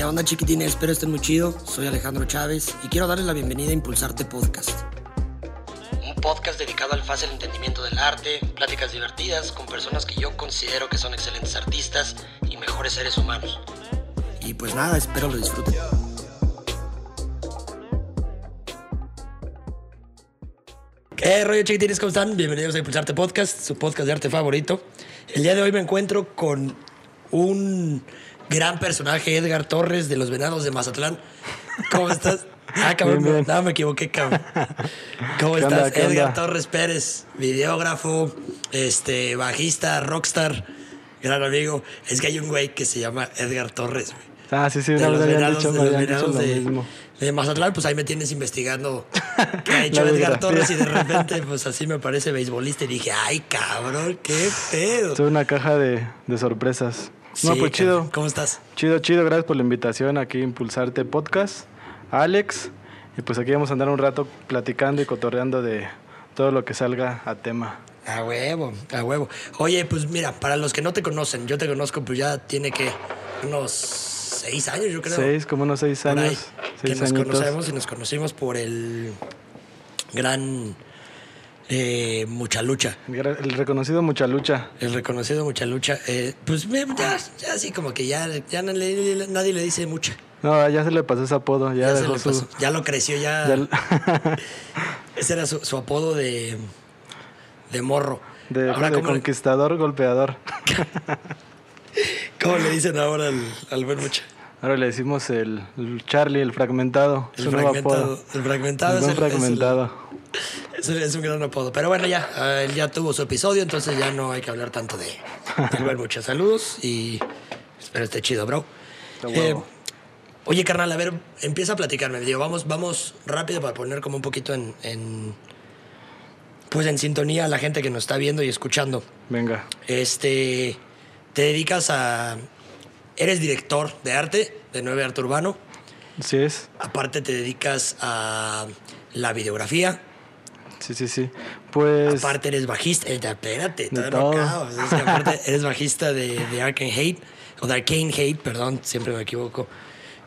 ¿Qué onda chiquitines? Espero estén muy chido. Soy Alejandro Chávez y quiero darles la bienvenida a Impulsarte Podcast. Un podcast dedicado al fácil entendimiento del arte, pláticas divertidas con personas que yo considero que son excelentes artistas y mejores seres humanos. Y pues nada, espero lo disfruten. ¿Qué rollo chiquitines? ¿Cómo están? Bienvenidos a Impulsarte Podcast, su podcast de arte favorito. El día de hoy me encuentro con un gran personaje, Edgar Torres de los Venados de Mazatlán. ¿Cómo estás? Ah, cabrón, Bien, bien. no, me equivoqué, cabrón. ¿Cómo ¿Qué estás? onda, qué Edgar onda? Torres Pérez, videógrafo, este, bajista, rockstar, gran amigo. Es que hay un güey que se llama Edgar Torres, güey. Ah, sí, sí, De los venados, dicho, de los venados de, mismo. de Mazatlán, pues ahí me tienes investigando qué ha hecho Edgar. Torres y de repente, pues así me parece beisbolista y dije, ay, cabrón, qué pedo. Soy una caja de, de sorpresas. No, pues chido. ¿Cómo estás? Chido, chido. Gracias por la invitación aquí a Impulsarte Podcast. Alex. Y pues aquí vamos a andar un rato platicando y cotorreando de todo lo que salga a tema. A huevo, a huevo. Oye, pues mira, para los que no te conocen, yo te conozco, pues ya tiene que unos seis años, yo creo. Seis, como unos seis por ahí, años. que Seis nos añitos. conocemos y nos conocimos por el gran eh, Mucha Lucha. El El reconocido Mucha Lucha. El reconocido Mucha Lucha. eh, pues ya, ya así como que ya, ya no le- nadie le dice mucha. No, ya se le pasó ese apodo. Ya, Ya, se su. lo creció, ya. ya- Ese era su, su apodo de, de morro. de, Ahora, de ¿cómo, le- conquistador, golpeador. cómo le dicen ahora al, al buen Mucha? Ahora le decimos el, el Charlie, el fragmentado. El fragmentado. apodo. El fragmentado El es, el- el- fragmentado. Es, un- es un gran apodo. Pero bueno, ya, él ya tuvo su episodio, entonces ya no hay que hablar tanto de del buen Mucha. Saludos y espero esté chido, bro. Eh, oye, carnal, a ver, empieza a platicarme. Digo, vamos, vamos rápido para poner como un poquito en, en pues en sintonía a la gente que nos está viendo y escuchando. Venga. Este, te dedicas a, eres director de arte de Nueve Arte Urbano. Sí es. Aparte te dedicas a la videografía. Sí, sí, sí. Pues. Aparte eres bajista. Eh, espérate, De todo. acabo. Es que aparte eres bajista de, de Arcane Hate. O de Arcane Hate, perdón, siempre me equivoco.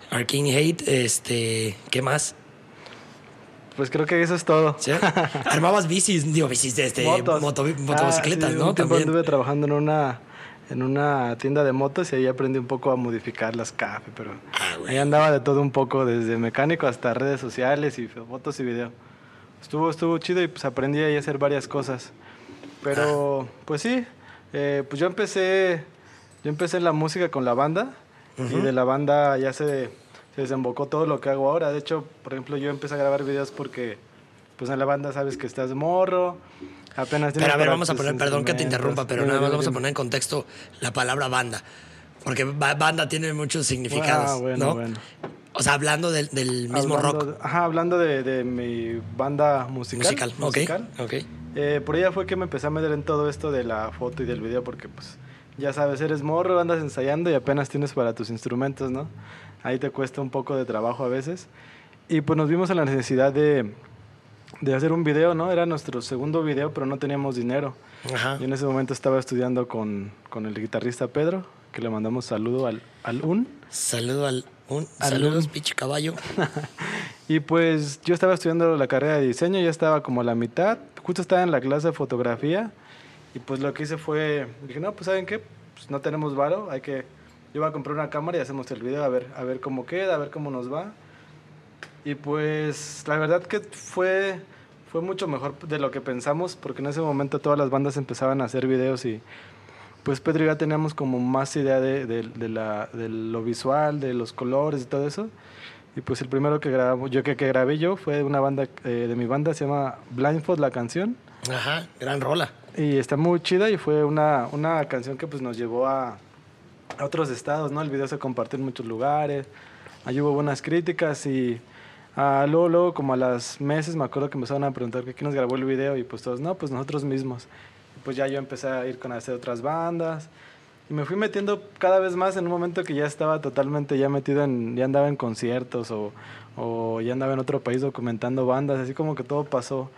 Arcane Hate, este. ¿Qué más? Pues creo que eso es todo. ¿Sí? Armabas bicis, digo, bicis de este. Motos. moto- Ah, motocicletas, sí, ¿no? Un tiempo También. anduve trabajando en una, en una tienda de motos y ahí aprendí un poco a modificar las café, pero Ah, güey. ahí andaba de todo un poco, desde mecánico hasta redes sociales y fotos y video. Estuvo, estuvo chido y pues aprendí ahí a hacer varias cosas. Pero, Ah. pues sí, eh, pues yo empecé, yo empecé en la música con la banda y de la banda ya se, se desembocó todo lo que hago ahora. De hecho, por ejemplo, yo empecé a grabar videos porque, pues en la banda sabes que estás morro, apenas Pero a ver, vamos a poner, perdón que te interrumpa, pero nada más vamos a poner en contexto la palabra banda. Porque ba- banda tiene muchos significados, Ah, bueno, ¿no? bueno. O sea, hablando del, del mismo Hablando rock ajá, hablando de, de mi banda musical. musical. musical. Ok, ok. Eh, por ella fue que me empecé a meter en todo esto de la foto y del video porque pues ya sabes, eres morro, andas ensayando y apenas tienes para tus instrumentos, ¿no? Ahí te cuesta un poco de trabajo a veces. Y pues nos vimos en la necesidad de, de hacer un video, ¿no? Era nuestro segundo video, pero no teníamos dinero. Ajá. Y en ese momento estaba estudiando con, con el guitarrista Pedro, que le mandamos saludo al, al UN. Saludo al. Un, Al saludos, pinche caballo. Y pues yo estaba estudiando la carrera de diseño, ya estaba como a la mitad, justo estaba en la clase de fotografía y pues lo que hice fue, dije, no, pues ¿saben qué? Pues no tenemos varo, hay que, yo voy a comprar una cámara y hacemos el video a ver, a ver cómo queda, a ver cómo nos va. Y pues la verdad que fue, fue mucho mejor de lo que pensamos porque en ese momento todas las bandas empezaban a hacer videos y pues Pedro y yo teníamos como más idea de, de- de la, de lo visual, de los colores y todo eso. Y pues el primero que grabamos, yo que, que grabé yo fue de una banda eh, de mi banda, se llama Blindfold la canción. Ajá, gran rola. Y está muy chida y fue una, una canción que pues nos llevó a, a otros estados, ¿no? El video se compartió en muchos lugares, ahí hubo buenas críticas y ah, luego, luego como a las meses me acuerdo que empezaron a preguntar que quién nos grabó el video y pues todos, no, pues nosotros mismos. Pues ya yo empecé a ir con a hacer otras bandas y me fui metiendo cada vez más en un momento que ya estaba totalmente ya metido en, ya andaba en conciertos o, o ya andaba en otro país documentando bandas, así como que todo pasó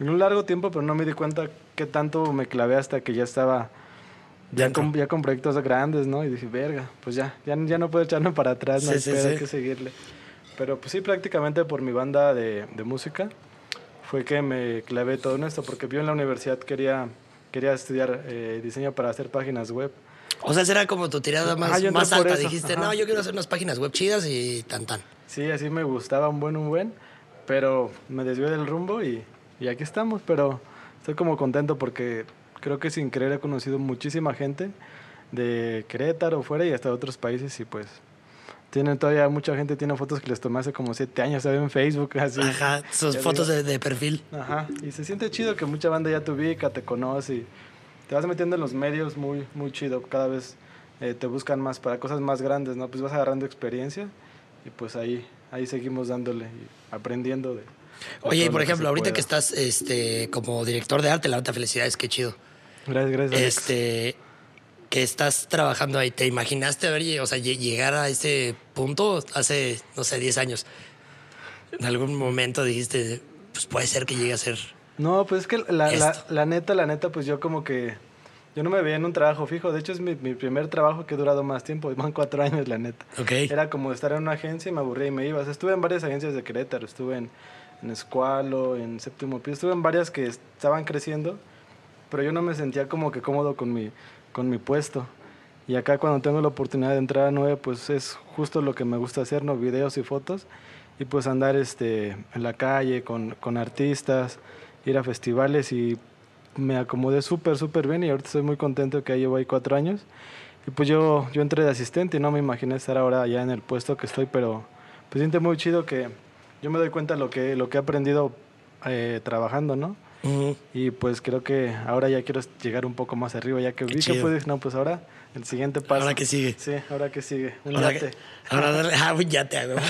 en un largo tiempo, pero no me di cuenta qué tanto me clavé hasta que ya estaba ya con, ya con proyectos grandes, ¿no? Y dije, verga, pues ya, ya, ya no puedo echarme para atrás, no Sí, hay sí, pedo, hay sí. que seguirle. Pero pues sí, prácticamente por mi banda de, de música fue que me clavé todo en esto, porque yo en la universidad quería, quería estudiar eh, diseño para hacer páginas web. O sea, esa era como tu tirada más, entré más alta. Dijiste, ajá. no, yo quiero hacer unas páginas web chidas y tan tan. Sí, así me gustaba un buen, un buen, pero me desvié del rumbo y, y aquí estamos, pero estoy como contento porque creo que sin querer he conocido muchísima gente de Querétaro, fuera y hasta de otros países y pues tienen todavía mucha gente tiene fotos que les tomé hace como siete años, ¿sabes? En Facebook, así. Ajá, sus fotos de, de perfil. Ajá, y se siente chido que mucha banda ya te ubica, te conoce y te vas metiendo en los medios muy, muy chido. Cada vez eh, te buscan más para cosas más grandes, ¿no? Pues vas agarrando experiencia y pues ahí, ahí seguimos dándole y aprendiendo de... de Oye, y por lo ejemplo, se ahorita pueda. que estás este, como director de arte, la neta felicidades, qué chido. Gracias, gracias. Este, que estás trabajando ahí, ¿te imaginaste o sea, lle- llegar a ese punto hace, no sé, 10 años? En algún momento dijiste, pues puede ser que llegue a ser. No, pues es que la, la, Esto. la neta, la neta, pues yo como que... Yo no me veía en un trabajo fijo. De hecho, es mi, mi primer trabajo que he durado más tiempo. Van cuatro años, la neta. Ok. Era como estar en una agencia y me aburría y me iba. O sea, estuve en varias agencias de Querétaro. Estuve en, en Escualo, en Séptimo Piso. Estuve en varias que estaban creciendo, pero yo no me sentía como que cómodo con mi, con mi puesto. Y acá cuando tengo la oportunidad de entrar a nueve, pues es justo lo que me gusta hacer, ¿no? Videos y fotos. Y pues andar este, en la calle con, con artistas, ir a festivales y me acomodé súper, súper bien y ahorita estoy muy contento que ya llevo ahí cuatro años. Y pues yo, yo entré de asistente y no me imaginé estar ahora ya en el puesto que estoy, pero pues siente muy chido que yo me doy cuenta lo que, lo que he aprendido eh, trabajando, ¿no? Y pues creo que ahora ya quiero llegar un poco más arriba, ya que vi que pude, no, pues ahora el siguiente paso. Ahora que sigue. Sí, ahora que sigue. Un Ahora, yate. que- ahora darle, ah, un yate, hago.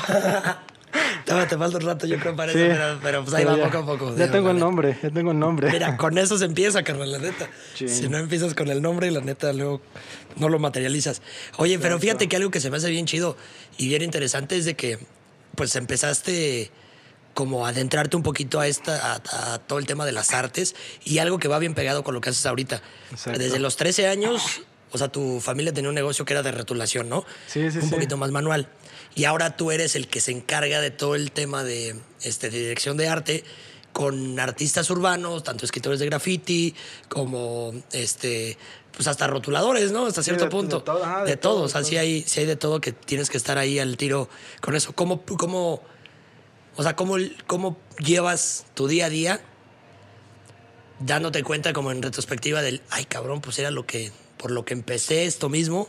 Todavía te falta un rato, yo creo, para Sí, eso, pero, pero pues ahí pero va ya- poco a poco. Ya tengo el nombre, ya tengo el nombre. Mira, con eso se empieza, carnal, la neta. Sí. Si no empiezas con el nombre, la neta, luego no lo materializas. Oye, pero fíjate que algo que se me hace bien chido y bien interesante es de que, pues, empezaste como adentrarte un poquito a esta a, a todo el tema de las artes y algo que va bien pegado con lo que haces ahorita. Exacto. Desde los 13 años, o sea, tu familia tenía un negocio que era de retulación, ¿no? Sí, sí, Un sí. poquito más manual. Y ahora tú eres el que se encarga de todo el tema de, este, de dirección de arte con artistas urbanos, tanto escritores de graffiti como este pues hasta rotuladores, ¿no? Hasta cierto de- de punto. todo, ajá, de de todo, todo, o sea, sí hay, sí hay de todo que tienes que estar ahí al tiro con eso. ¿Cómo, cómo, o sea, cómo, cómo llevas tu día a día dándote cuenta como en retrospectiva del, ay cabrón, pues era lo que, por lo que empecé esto mismo?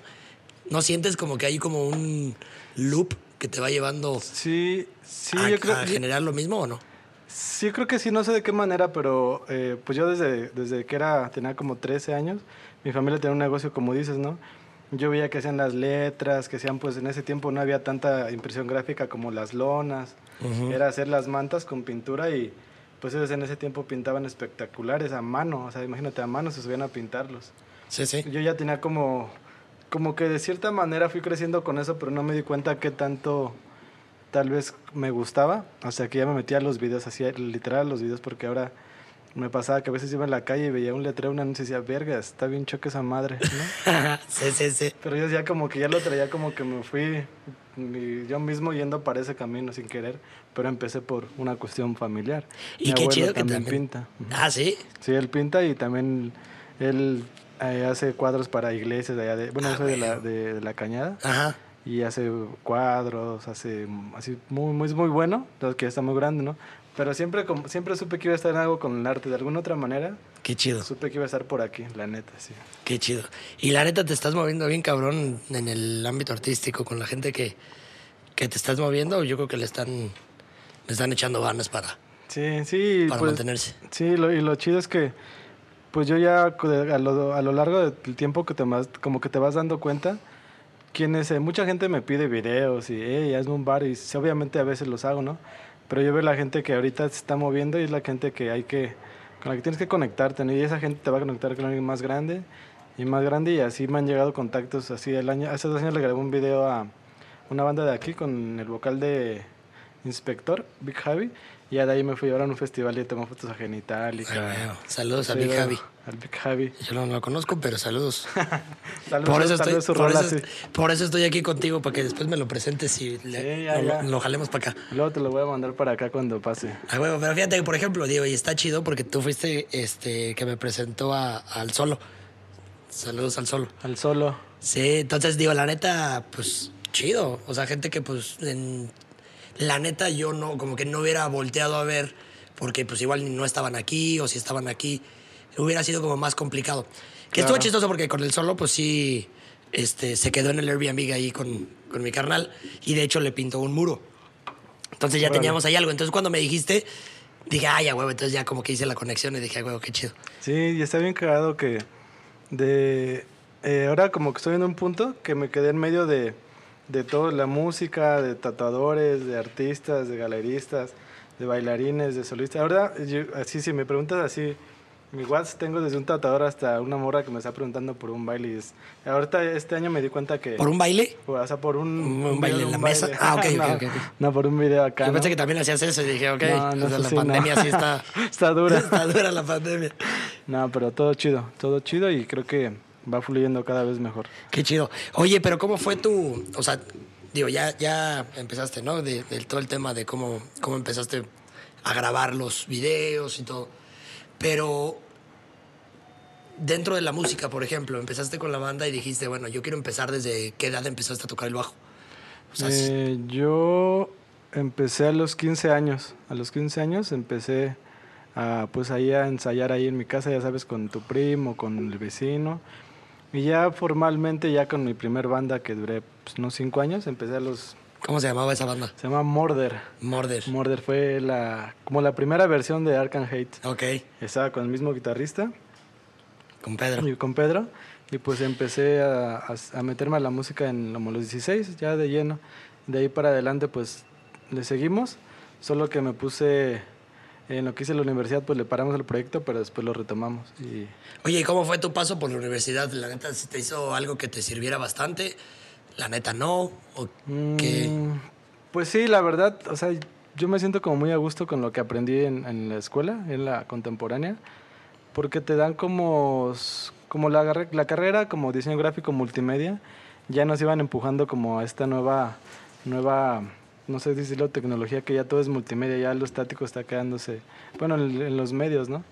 ¿No sientes como que hay como un loop que te va llevando Sí, sí, a, yo creo a generar lo mismo o no? Sí, creo que sí, no sé de qué manera, pero eh, pues yo desde, desde que era, tenía como 13 años, mi familia tenía un negocio, como dices, ¿no? Yo veía que hacían las letras, que hacían, pues en ese tiempo no había tanta impresión gráfica como las lonas, era hacer las mantas con pintura y pues ellos en ese tiempo pintaban espectaculares a mano, o sea, imagínate, a mano se subían a pintarlos. Sí, sí. Yo ya tenía como, como que de cierta manera fui creciendo con eso, pero no me di cuenta qué tanto tal vez me gustaba. O sea, que ya me metía a los videos, hacía literal los videos, porque ahora me pasaba que a veces iba en la calle y veía un letrero, un anuncio y decía, verga, está bien choque esa madre, ¿no? sí, sí, sí. pero yo ya como que ya lo traía como que me fui yo mismo yendo para ese camino sin querer, pero empecé por una cuestión familiar. Y Mi qué chido que también también. pinta. Ah, sí. Sí, él pinta y también él eh, hace cuadros para iglesias de allá de, bueno, Ah, soy de la, de, de la cañada Ajá. y hace cuadros, hace así muy, muy, muy bueno, que ya está muy grande, ¿no? Pero siempre, como, siempre supe que iba a estar en algo con el arte, de alguna otra manera, Qué chido. supe que iba a estar por aquí, la neta, sí. Qué chido. Y la neta te estás moviendo bien cabrón en el ámbito artístico con la gente que, que te estás moviendo. Yo creo que le están, le están echando ganas para, Sí, sí, para pues, mantenerse. Sí, lo, y lo chido es que, pues yo ya a lo, a lo largo del tiempo que te vas, como que te vas dando cuenta, quienes, eh, mucha gente me pide videos y, hey, hazme un bar, y obviamente a veces los hago, ¿no? Pero yo veo la gente que ahorita se está moviendo y es la gente que hay que, con la que tienes que conectarte. Y esa gente te va a conectar con alguien más grande y más grande y así me han llegado contactos así el año, hace dos años le grabé un video a una banda de aquí con el vocal de Inspector, Big Javi, Y ya de ahí me fui a un festival y tomé fotos a Genital. Y Ay, bueno, Saludos a Big bueno, Javi. Al Big Javi. Yo no lo conozco, pero saludos. Tal Por eso, estoy, por, rola eso, sí. por eso estoy aquí contigo, para que después me lo presentes y le- Sí, ya, lo, ya. lo jalemos para acá. Luego te lo voy a mandar para acá cuando pase. Ah, huevo, pero fíjate que, por ejemplo, digo, y está chido porque tú fuiste este que me presentó a- al solo. Saludos al solo. Al solo. Sí, entonces digo, la neta, pues chido. O sea, gente que pues en- la neta yo no, como que no hubiera volteado a ver porque pues igual no estaban aquí o si estaban aquí, hubiera sido como más complicado. Que estuvo chistoso porque con el solo pues sí, este, se quedó en el Airbnb ahí con, con mi carnal y de hecho le pintó un muro. Entonces ya teníamos ahí algo. Entonces cuando me dijiste, dije, ay, a huevo, entonces ya como que hice la conexión y dije, a huevo, qué chido. Sí, y está bien cagado que de eh, ahora como que estoy en un punto que me quedé en medio de, de toda la música, de tatuadores, de artistas, de galeristas, de bailarines, de solistas. Ahora, yo- así si me preguntas así, mi WhatsApp tengo desde un tatuador hasta una morra que me está preguntando por un baile. y es- ahorita este año me di cuenta que... ¿Por un baile? O sea, por un... Un baile en un la mesa. baile. Ah, ok, ok, no, ok, ok. no, por un video acá, Yo pensé ¿no? que también hacías eso y dije, ok, No, no, o sea, la sí, pandemia sí está... Está dura. Está dura la pandemia. No, pero todo chido, todo chido y creo que va fluyendo cada vez mejor. Qué chido. Oye, pero ¿cómo fue tu, o sea, digo, ya, ya empezaste, ¿no? De, de todo el tema de cómo, cómo empezaste a grabar los videos y todo. Pero dentro de la música, por ejemplo, empezaste con la banda y dijiste, bueno, yo quiero empezar desde qué edad empezaste a tocar el bajo. O sea, sí. Eh, yo empecé a los 15 años. A los 15 años empecé a, pues ahí a ensayar ahí en mi casa, ya sabes, con tu primo, con el vecino. Y ya formalmente, ya con mi primer banda que duré pues, unos 5 años, empecé a los... ¿Cómo se llamaba esa banda? Se llama Morder. Morder. Morder fue la, como la primera versión de Arkham Hate. Ok, Estaba con el mismo guitarrista. con Pedro. y con Pedro y pues empecé a, a- a meterme a la música en como los 16 ya de lleno de ahí para adelante pues le seguimos solo que me puse en lo que hice la universidad pues le paramos el proyecto pero después lo retomamos y Oye, ¿y cómo fue tu paso por la universidad? La neta, si te hizo algo que te sirviera bastante, la neta no, o qué. Mm, pues sí la verdad o sea yo me siento como muy a gusto con lo que aprendí en, en la escuela en la contemporánea porque te dan como, como la, la carrera como diseño gráfico multimedia, ya nos iban empujando como a esta nueva, nueva, no sé decirlo, tecnología que ya todo es multimedia, ya lo estático está quedándose, bueno, en, en los medios, ¿no?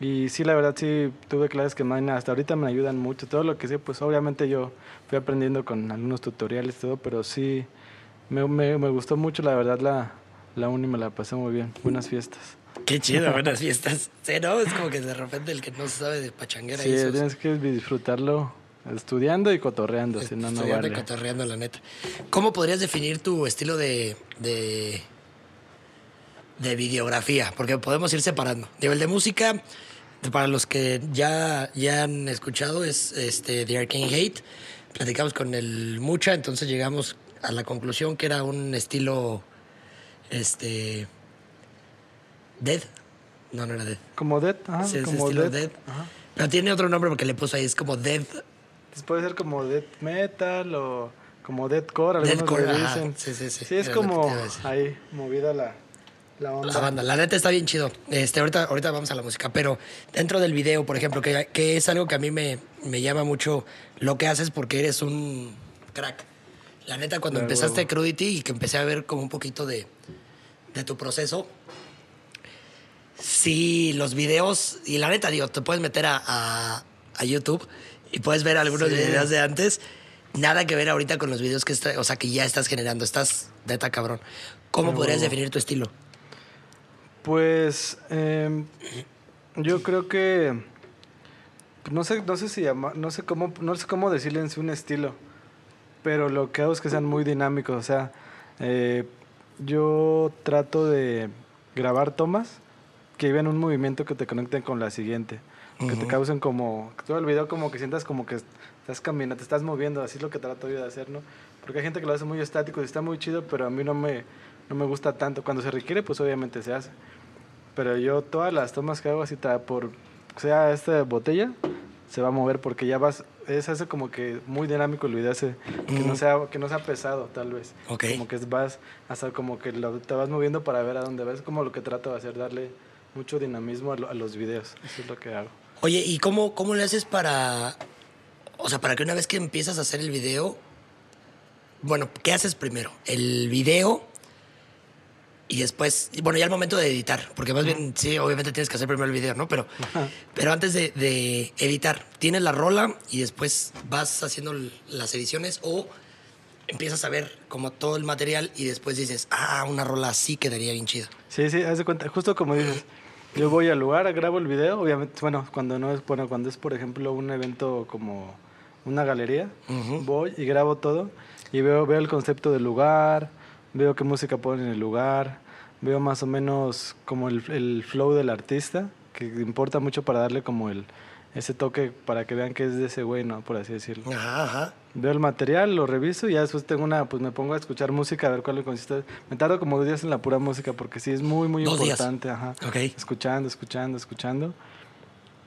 Y sí, la verdad sí tuve clases que hasta ahorita me ayudan mucho, todo lo que sé, pues obviamente yo fui aprendiendo con algunos tutoriales, todo, pero sí, me, me, me gustó mucho, la verdad, la, la uni me la pasé muy bien, buenas fiestas. Qué chido, buenas fiestas. Sí, ¿no? Es como que de repente el que no se sabe de pachanguera Sí, y tienes que disfrutarlo estudiando y cotorreando, si no, no Estudiando y vale. cotorreando, la neta. ¿Cómo podrías definir tu estilo de, de, de videografía? Porque podemos ir separando. Digo, el de música, para los que ya, ya han escuchado, es este, The Arcane Hate. Platicamos con el Mucha, entonces llegamos a la conclusión que era un estilo. Este. Dead. No, no era Dead. Como Dead, ajá, Sí, es como estilo Dead. Dead. ajá. Pero tiene otro nombre porque le puso ahí, es como Dead. Entonces puede ser como Dead Metal o como Deadcore, algunos Deathcore, le dicen. Sí, sí, sí. Sí, es Era como ahí, movida la, la onda. La banda, la neta está bien chido. Este, ahorita, ahorita vamos a la música, pero dentro del video, por ejemplo, que, que es algo que a mí me, me llama mucho lo que haces porque eres un crack. La neta, cuando De empezaste. Crudity y que empecé a ver como un poquito de, de tu proceso, sí, los videos, y la neta, digo, te puedes meter a, a- a YouTube y puedes ver algunos Sí. videos de antes. Nada que ver ahorita con los videos que, está, o sea, que ya estás generando. Estás neta cabrón. ¿Cómo podrías definir tu estilo? Pues em, yo creo que no sé, no sé si llama- no sé cómo, no sé cómo decirle en sí un estilo, pero lo que hago es que sean muy dinámicos. O sea, eh, yo trato de grabar tomas que lleven un movimiento que te conecten con la siguiente, que te causen como todo el video como que sientas como que estás caminando, te estás moviendo, así es lo que trato yo de hacer, ¿no? Porque hay gente que lo hace muy estático y está muy chido, pero a mí no me no me gusta tanto. Cuando se requiere, pues obviamente se hace. Pero yo todas las tomas que hago así por sea esta botella se va a mover porque ya vas es hace como que muy dinámico el video ese, que no sea que no sea pesado tal vez. Ok. Como que vas hasta como que lo- te vas moviendo para ver a dónde vas, como lo que trato de hacer, darle mucho dinamismo a, lo- a los videos. Eso es lo que hago. Oye, ¿y cómo, cómo le haces para, o sea, para que una vez que empiezas a hacer el video, bueno, ¿qué haces primero? El video y después, bueno, ya el momento de editar, porque más bien, sí, obviamente tienes que hacer primero el video, ¿no? Pero, pero antes de, de editar, tienes la rola y después vas haciendo las ediciones o empiezas a ver como todo el material y después dices, ah, una rola así quedaría bien chida. Sí, sí, haz de cuenta, justo como dices, yo voy al lugar, grabo el video, obviamente, bueno, cuando no es, bueno, cuando es, por ejemplo, un evento como una galería, voy y grabo todo y veo, veo el concepto del lugar, veo qué música ponen en el lugar, veo más o menos como el, el flow del artista, que importa mucho para darle como el ese toque para que vean que es de ese güey, ¿no? Por así decirlo. Ajá, ajá. Veo el material, lo reviso y ya después tengo una, pues me pongo a escuchar música, a ver cuál le consiste. Me tardo como dos días en la pura música porque sí es muy, muy Dos días. importante, ajá. Ok. Escuchando, escuchando, escuchando.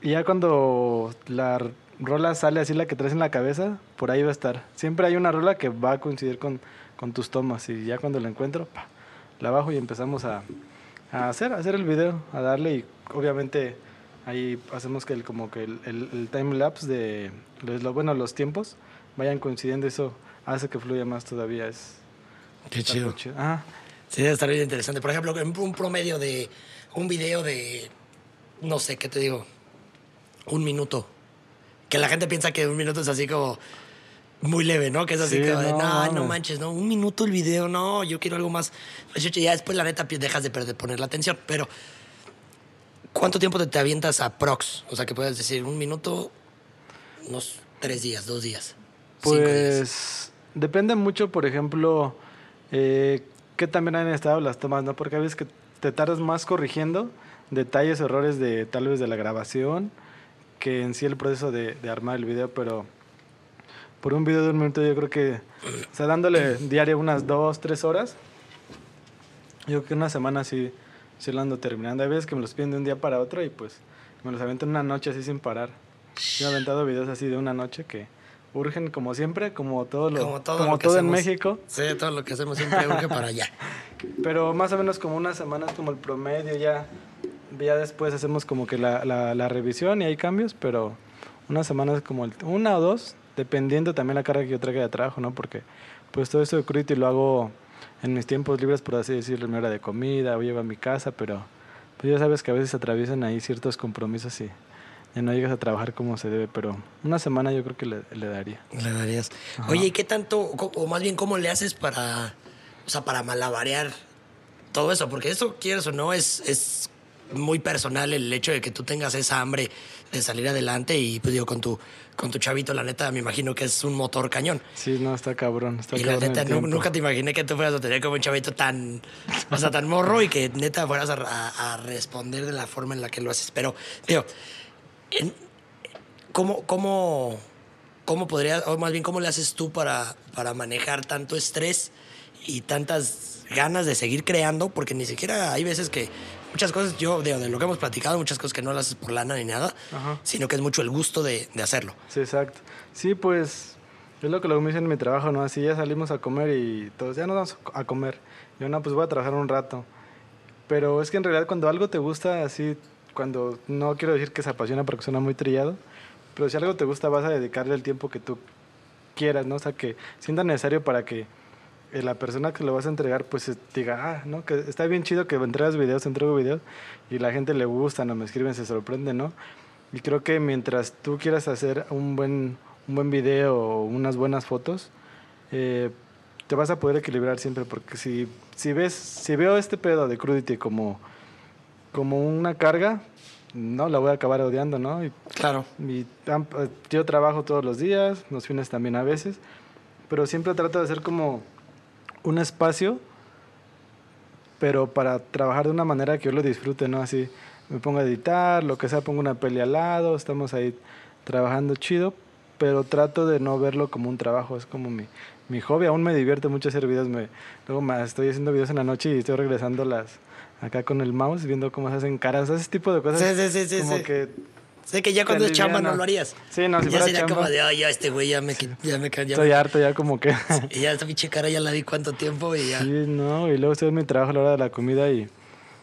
Y ya cuando la rola sale así la que traes en la cabeza, por ahí va a estar. Siempre hay una rola que va a coincidir con, con tus tomas y ya cuando la encuentro, pa, la bajo y empezamos a, a hacer, a hacer el video, a darle y obviamente ahí hacemos que el, como que el, el, el time lapse de los, lo- bueno, los tiempos vayan coincidiendo, eso hace que fluya más todavía. Es, Qué chido. chido. Ajá. Sí, debe estar bien interesante. Por ejemplo, un promedio de un video de, no sé, ¿qué te digo? Un minuto. Que la gente piensa que un minuto es así como muy leve, ¿no? Que es así Sí, como de, no, no, manches, ¿no? Un minuto el video, no, yo quiero algo más. Pues, ya después, la neta, dejas de perder, poner la atención. Pero, ¿cuánto tiempo te, te avientas a prox? O sea, que puedes decir un minuto, unos tres días, dos días. Pues depende mucho, por ejemplo, eh, qué también han estado las tomas, ¿no? Porque a veces que te tardas más corrigiendo detalles, errores de tal vez de la grabación, que en sí el proceso de, de armar el video, pero por un video de un minuto yo creo que, o sea, dándole diario unas dos, tres horas, yo creo que una semana sí, sí lo ando terminando. Hay veces que me los piden de un día para otro y pues me los aviento en una noche así sin parar. Yo he aventado videos así de una noche que urgen como siempre, como todo lo, Como todo, como lo que todo en hacemos. México, Sí, todo lo que hacemos siempre urge para allá. pero más o menos como una semana es como el promedio ya. Ya después hacemos como que la, la, la revisión y hay cambios, pero una semana es como el, una o dos, dependiendo también la carga que yo traiga de trabajo, ¿no? Porque pues todo esto de Crudity lo hago en mis tiempos libres, por así decirlo, en mi hora de comida, o llego a mi casa, pero pues ya sabes que a veces atraviesan ahí ciertos compromisos y ya no llegas a trabajar como se debe, pero una semana yo creo que le, le daría. Le darías. Oye, ¿y qué tanto, o más bien cómo le haces para, o sea, para malabarear todo eso? Porque eso, quieres o no, es, es muy personal el hecho de que tú tengas esa hambre de salir adelante y pues digo, con tu, con tu chavito, la neta, me imagino que es un motor cañón. Sí, no, está cabrón, está Y la cabrón neta, nu- nunca te imaginé que tú fueras a tener como un chavito tan, o sea, tan morro y que neta fueras a, a- a responder de la forma en la que lo haces. Pero, digo, ¿cómo, cómo, cómo podrías, o más bien, cómo le haces tú para, para manejar tanto estrés y tantas ganas de seguir creando? Porque ni siquiera hay veces que muchas cosas, yo, de, de lo que hemos platicado, muchas cosas que no las haces por lana ni nada, Ajá. sino que es mucho el gusto de, de hacerlo. Sí, exacto. Sí, pues es lo que luego me dicen en mi trabajo, ¿no? Así ya salimos a comer y todos, ya nos vamos a comer. Yo no, pues voy a trabajar un rato. Pero es que en realidad cuando algo te gusta, así, cuando no quiero decir que se apasiona porque suena muy trillado, pero si algo te gusta vas a dedicarle el tiempo que tú quieras, ¿no? O sea, que sienta necesario para que eh, la persona que lo vas a entregar, pues eh, diga, ah, ¿no? Que está bien chido que entregas videos, entrego videos y la gente le gusta, no me escriben, se sorprende, ¿no? Y creo que mientras tú quieras hacer un buen, un buen video o unas buenas fotos, eh, te vas a poder equilibrar siempre, porque si, si ves, si veo este pedo de Crudity como, como una carga, no, la voy a acabar odiando, ¿no? Y Claro. y eh, yo trabajo todos los días, los fines también a veces, pero siempre trato de hacer como un espacio, pero para trabajar de una manera que yo lo disfrute, ¿no? Así me pongo a editar, lo que sea, pongo una peli al lado, estamos ahí trabajando chido, pero trato de no verlo como un trabajo, es como mi, mi hobby, aún me divierte mucho hacer videos, me, luego me estoy haciendo videos en la noche y estoy regresando las acá con el mouse, viendo cómo se hacen caras, ese tipo de cosas. Sí, sí, sí, sí, como sí. que Sé que ya cuando es chamba no lo harías. Sí, no, si ya fuera sería chamba. como de, ay, ya este güey ya me, ya me, ya Estoy me- harto ya como que... Y ya esta pinche cara ya la vi cuánto tiempo y ya. Sí, no, y luego estoy en mi trabajo a la hora de la comida y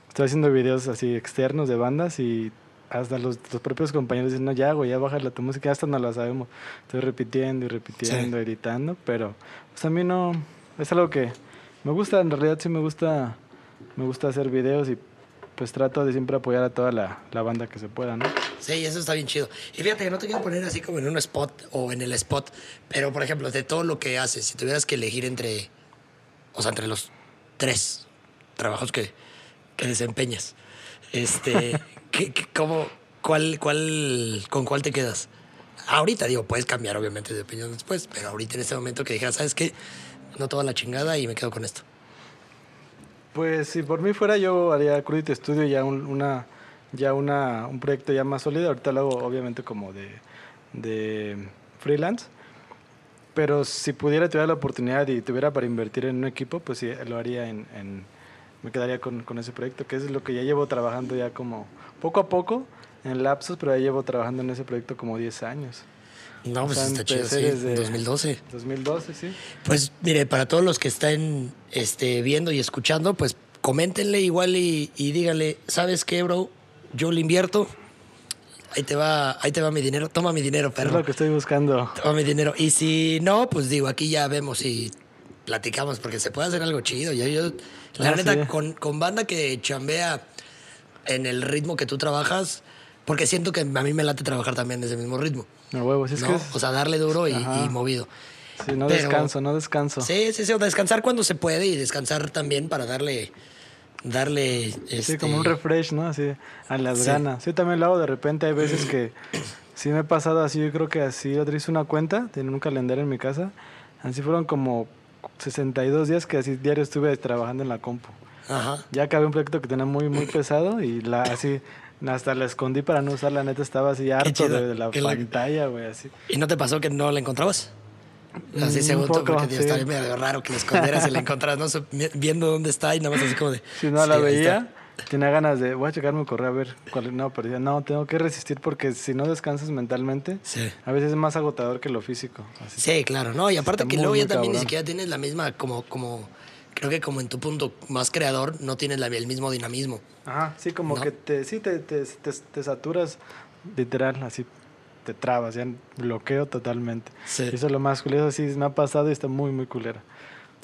estoy haciendo videos así externos de bandas y hasta los, los propios compañeros dicen, no, ya, güey, ya bájala tu música, hasta no la sabemos. Estoy repitiendo y repitiendo, editando, pero pues a mí no, es algo que me gusta, en realidad sí me gusta, me gusta hacer videos y pues trato de siempre apoyar a toda la, la banda que se pueda, ¿no? Sí, eso está bien chido. Y fíjate que no te quiero poner así como en un spot o en el spot, pero por ejemplo, de todo lo que haces, si tuvieras que elegir entre, o sea, entre los tres trabajos que, que desempeñas, este, ¿qué, qué- cómo, cuál, cuál, ¿con cuál te quedas? Ahorita, digo, puedes cambiar obviamente de opinión después, pero ahorita en este momento que dijeras, ¿sabes qué? No toda la chingada y me quedo con esto. Pues si por mí fuera yo haría Crudity Studio ya un, una ya una un proyecto ya más sólido. Ahorita lo hago obviamente como de, de freelance. Pero si pudiera tuviera la oportunidad y tuviera para invertir en un equipo, pues sí lo haría en, en- me quedaría con, con ese proyecto, que es lo que ya llevo trabajando ya como poco a poco en lapsos, pero ya llevo trabajando en ese proyecto como 10 años. No, O pues sea, está chido, sí, desde- 2012. 2012, sí. Pues mire, para todos los que están este, viendo y escuchando, pues coméntenle igual y, y díganle, ¿sabes qué, bro? Yo le invierto. Ahí te va, ahí te va mi dinero. Toma mi dinero, Es perro. lo que estoy buscando. Toma mi dinero. Y si no, pues digo, aquí ya vemos y platicamos, porque se puede hacer algo chido. Yo, yo, la Ah, neta, sí. con, con banda que chambea en el ritmo que tú trabajas, porque siento que a mí me late trabajar también en ese mismo ritmo. No huevos, es ¿no? que es- O sea, darle duro y, y movido. sí, no pero- descanso, no descanso. Sí, sí, sí, o descansar cuando se puede y descansar también para darle, darle, Sí, este, como un refresh, ¿no? Así, a las Sí. ganas. Sí, también lo hago de repente. Hay veces que sí me he pasado así. Yo creo que así otra hice una cuenta, tenía un calendario en mi casa. Así fueron como 62 días que así diario estuve trabajando en la compu. Ajá. Ya acabé un proyecto que tenía muy, muy pesado y la así. Hasta la escondí para no usar, la neta estaba así harto de, de la pantalla, güey, así. ¿Y no te pasó que no la encontrabas? Así Mm, según un tú, poco, porque sí. estaría medio raro que la escondieras y la encontraras, no viendo dónde está y nada más así como de... Si no la sí, ahí veía, tenía ganas de, voy a checar mi correo a ver cuál, no, pero decía, no, tengo que resistir porque si no descansas mentalmente, Sí. a veces es más agotador que lo físico. Así. Sí, claro, ¿no? Y aparte Está que luego ya también ni cabrón. siquiera tienes la misma, como, como, creo que como en tu punto más creador, no tienes la- el mismo dinamismo. Ajá, sí, como ¿No? que te, sí, te, te, te, te saturas literal, así te trabas, ya bloqueo totalmente. Sí. Eso es lo más culero, sí, me ha pasado y está muy, muy culera.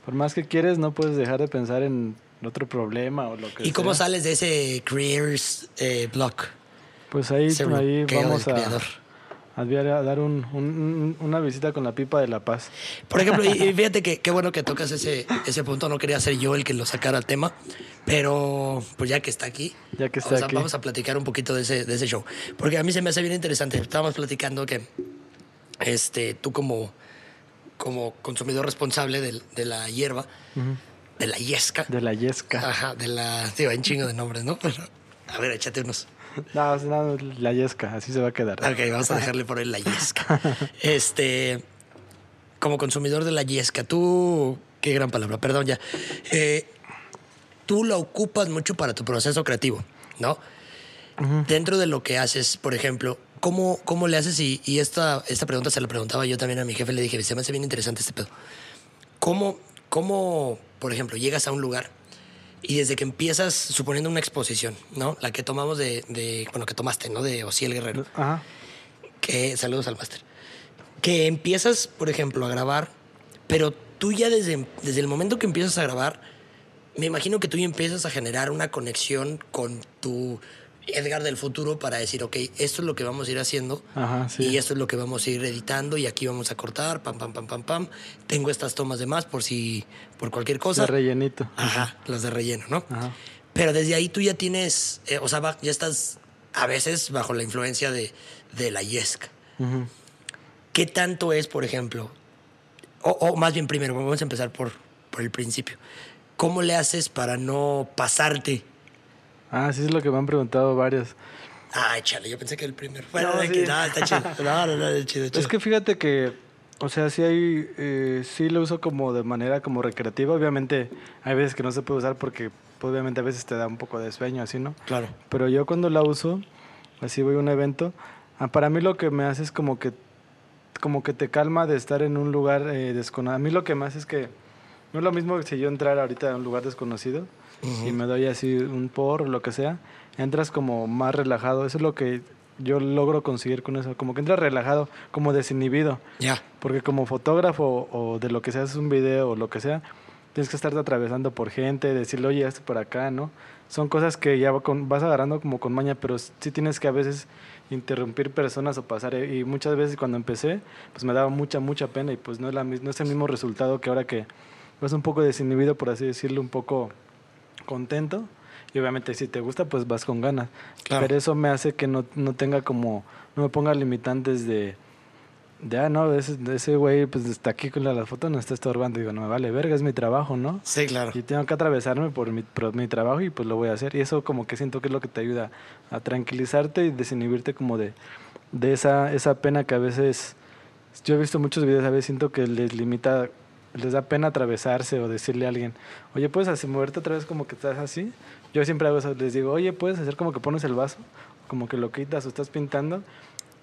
Por más que quieres, no puedes dejar de pensar en otro problema o lo que ¿Y cómo sales de ese careers eh, block? Pues ahí, ahí vamos a, creador. A ver- a dar un- un- un- una visita con la pipa de la paz. Por ejemplo, y, y fíjate que qué bueno que tocas ese, ese punto. No quería ser yo el que lo sacara al tema, pero pues ya que está aquí, Ya que está vamos, aquí. A, vamos a platicar un poquito de ese, de ese show. Porque a mí se me hace bien interesante. Estábamos platicando que este, tú como, como consumidor responsable del- de, la hierba, de la yesca, De la yesca. ajá, de la... Digo, hay un chingo de nombres, ¿no? Pero, a ver, échate unos. No, no, la yesca, así se va a quedar. Ok, vamos a dejarle por ahí la yesca. Este, como consumidor de la yesca, tú, qué gran palabra, perdón ya. Eh, tú la ocupas mucho para tu proceso creativo, ¿no? Dentro de lo que haces, por ejemplo, ¿cómo, cómo le haces? Y, y esta, esta pregunta se la preguntaba yo también a mi jefe, le dije, se me hace bien interesante este pedo. ¿Cómo, cómo, por ejemplo, llegas a un lugar y desde que empiezas, suponiendo una exposición, ¿no? La que tomamos de, de bueno, que tomaste, ¿no? De Ociel Guerrero Ajá. que saludos al máster. Que empiezas, por ejemplo, a grabar, pero tú ya desde, desde el momento que empiezas a grabar, me imagino que tú ya empiezas a generar una conexión con tu Edgar del futuro para decir, ok, esto es lo que vamos a ir haciendo Ajá, sí. y esto es lo que vamos a ir editando y aquí vamos a cortar, pam, pam, pam, pam, pam. Tengo estas tomas de más por si, por cualquier cosa. De rellenito. Ajá, las de relleno, ¿no? Ajá. Pero desde ahí tú ya tienes, eh, o sea, ya estás a veces bajo la influencia de, de la yesca. Ujú. ¿Qué tanto es, por ejemplo? O, o más bien primero, vamos a empezar por, por el principio. ¿Cómo le haces para no pasarte? Ah, sí es lo que me han preguntado varios. Ah, échale, yo pensé que el primero. Bueno, No, sí. que, no, está chido. No, no, no, es chido, chido. Es que fíjate que, o sea, sí hay, eh, sí lo uso como de manera como recreativa. Obviamente hay veces que no se puede usar porque, pues, obviamente a veces te da un poco de sueño, así, ¿no? Claro. Pero yo cuando la uso, así voy a un evento, Ah, para mí lo que me hace es como que, como que te calma de estar en un lugar eh, desconocido. A mí lo que me hace es que no es lo mismo que si yo entrar ahorita a un lugar desconocido y me doy así un por o lo que sea, entras como más relajado. Eso es lo que yo logro conseguir con eso. Como que entras relajado, como desinhibido. Ya. Porque como fotógrafo o de lo que sea, haces un video o lo que sea, tienes que estarte atravesando por gente, decirle, oye, esto por acá, ¿no? Son cosas que ya vas agarrando como con maña, pero sí tienes que a veces interrumpir personas o pasar. Eh, y muchas veces cuando empecé, pues me daba mucha, mucha pena y pues no es, la, no es el mismo resultado que ahora que vas un poco desinhibido, por así decirlo, un poco contento. Y obviamente si te gusta, pues vas con ganas. Pero eso me hace que no, no tenga como, no me ponga limitantes de ya no, ese, ese güey pues está aquí con la, foto, no está estorbando. Digo, no me vale verga, es mi trabajo, ¿no? Sí, claro. Y tengo que atravesarme por mi, por mi trabajo y pues lo voy a hacer. Y eso como que siento que es lo que te ayuda a tranquilizarte y desinhibirte como de, de esa, esa pena que a veces... Yo he visto muchos videos, a veces siento que les limita, les da pena atravesarse o decirle a alguien, oye, ¿puedes hacer, moverte otra vez como que estás así? Yo siempre hago eso, les digo, oye, ¿puedes hacer como que pones el vaso? Como que lo quitas o estás pintando.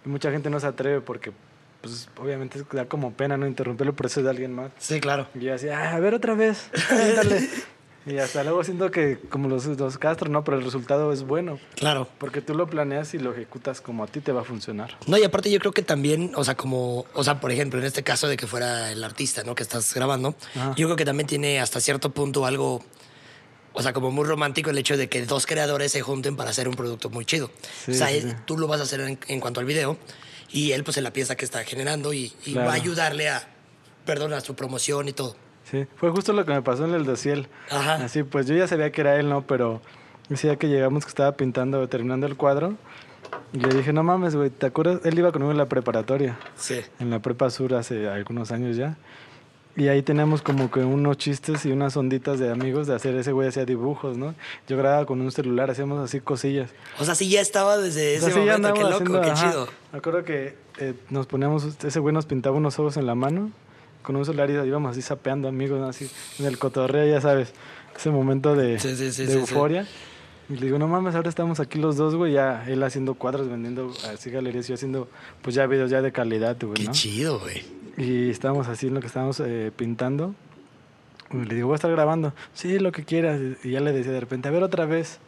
Y mucha gente no se atreve porque pues obviamente da como pena no interrumpir el proceso de alguien más. Sí, claro. Y yo decía, a ver otra vez, y hasta luego siento que como los, los Castro, no, pero el resultado es bueno. Claro. Porque tú lo planeas y lo ejecutas como a ti te va a funcionar. No, y aparte yo creo que también, o sea, como, o sea, por ejemplo, en este caso de que fuera el artista, ¿no? Que estás grabando, yo creo que también tiene hasta cierto punto algo o sea, como muy romántico el hecho de que dos creadores se junten para hacer un producto muy chido. o sea, tú lo vas a hacer en, en, cuanto al video, y él pues en la pieza que está generando y, va a ayudarle a, perdón, a su promoción y todo. Sí, fue justo lo que me pasó en el dosiel. Ajá. Así, pues yo ya sabía que era él, ¿no? Pero decía que llegamos que estaba pintando, terminando el cuadro. Y le dije, no mames, güey, ¿te acuerdas? Él iba conmigo en la preparatoria. Sí. En la prepa sur hace algunos años ya. Y ahí teníamos como que unos chistes y unas onditas de amigos de hacer ese güey hacía dibujos, ¿no? Yo grababa con un celular, hacíamos así cosillas. O sea, sí ya estaba desde ese momento, qué loco, qué chido. Me acuerdo que eh, nos poníamos, ese güey nos pintaba unos ojos en la mano con un celular y íbamos así sapeando amigos, así en el cotorreo, ya sabes, ese momento de, de euforia. Y le digo, no mames, ahora estamos aquí los dos, güey, ya él haciendo cuadros, vendiendo así galerías, yo haciendo pues ya videos ya de calidad, güey, Qué chido, güey. Y estábamos así en lo que estábamos eh, pintando. Y le digo, voy a estar grabando. Sí, lo que quieras. Y ya le decía de repente, a ver otra vez.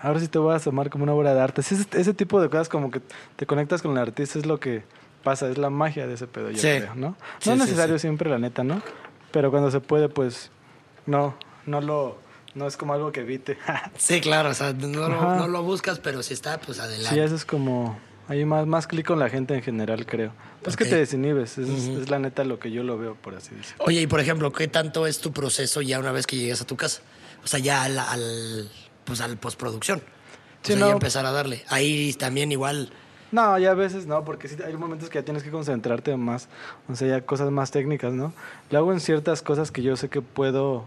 Ahora sí te voy a tomar como una obra de arte. Ese, ese tipo de cosas como que te conectas con el artista es lo que pasa, es la magia de ese pedo, yo creo, ¿no? no es necesario siempre, la neta, ¿no? Pero cuando se puede, pues, no, no lo, no es como algo que evite. sí, claro, o sea, no, no, lo buscas, pero si está, pues adelante. Sí, eso es como, hay más, más clic con la gente en general, creo. Es que te desinhibes, es, la neta lo que yo lo veo, por así decirlo. Oye, y por ejemplo, ¿qué tanto es tu proceso ya una vez que llegas a tu casa? O sea, ya al, al pues al postproducción. O sea, ya empezar a darle. Ahí también igual... No, ya a veces no, porque sí, hay momentos que ya tienes que concentrarte más, o sea, ya cosas más técnicas, ¿no? Lo hago en ciertas cosas que yo sé que puedo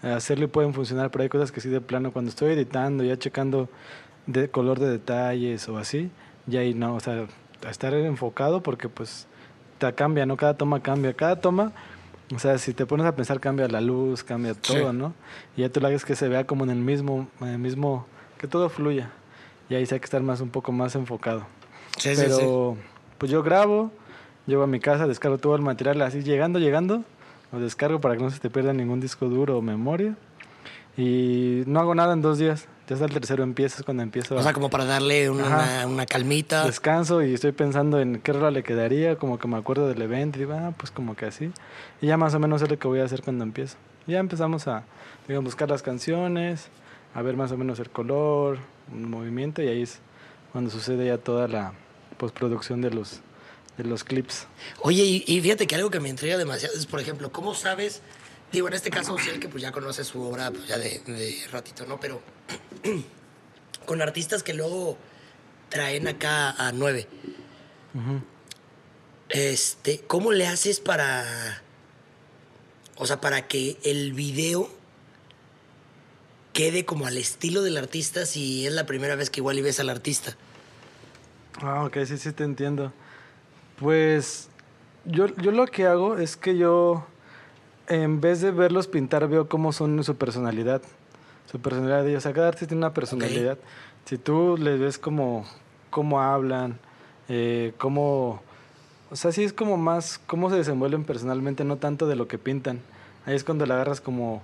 hacerlo y pueden funcionar, pero hay cosas que sí de plano, cuando estoy editando, ya checando de color de detalles o así, ya ahí no, o sea, estar enfocado porque pues te cambia, ¿no? Cada toma cambia, cada toma, o sea, si te pones a pensar cambia la luz, cambia todo, ¿no? Y ya tú lo hagas que se vea como en el mismo, en el mismo, que todo fluya. Y ahí sí hay que estar más, un poco más enfocado. Sí, Pero pues yo grabo, llevo a mi casa, descargo todo el material así llegando, llegando, lo descargo para que no se te pierda ningún disco duro o memoria. Y no hago nada en dos días. Ya hasta el tercero empiezas cuando empiezo. O sea, como para darle una, una, calmita. Descanso y estoy pensando en qué rola le quedaría, como que me acuerdo del evento y digo, ah, pues como que así. Y ya más o menos sé lo que voy a hacer cuando empiezo. ya empezamos a, digamos, buscar las canciones, a ver más o menos el color, un movimiento y ahí es cuando sucede ya toda la postproducción de los, de los clips. Oye, y, y fíjate que algo que me intriga demasiado es, por ejemplo, ¿cómo sabes? Digo, en este caso, el que pues ya conoce su obra pues, ya de, ratito, ¿no? Pero con artistas que luego traen acá a nueve. Este, ¿cómo le haces para. O sea, para que el video quede como al estilo del artista si es la primera vez que igual y ves al artista? Ah, ok, sí, sí te entiendo. Pues yo, yo lo que hago es que yo en vez de verlos pintar, veo cómo son su personalidad. Su personalidad de ellos. O sea, cada artista tiene una personalidad. Si tú les ves cómo, cómo hablan, eh, cómo, o sea, sí es como más cómo se desenvuelven personalmente, no tanto de lo que pintan. Ahí es cuando le agarras como,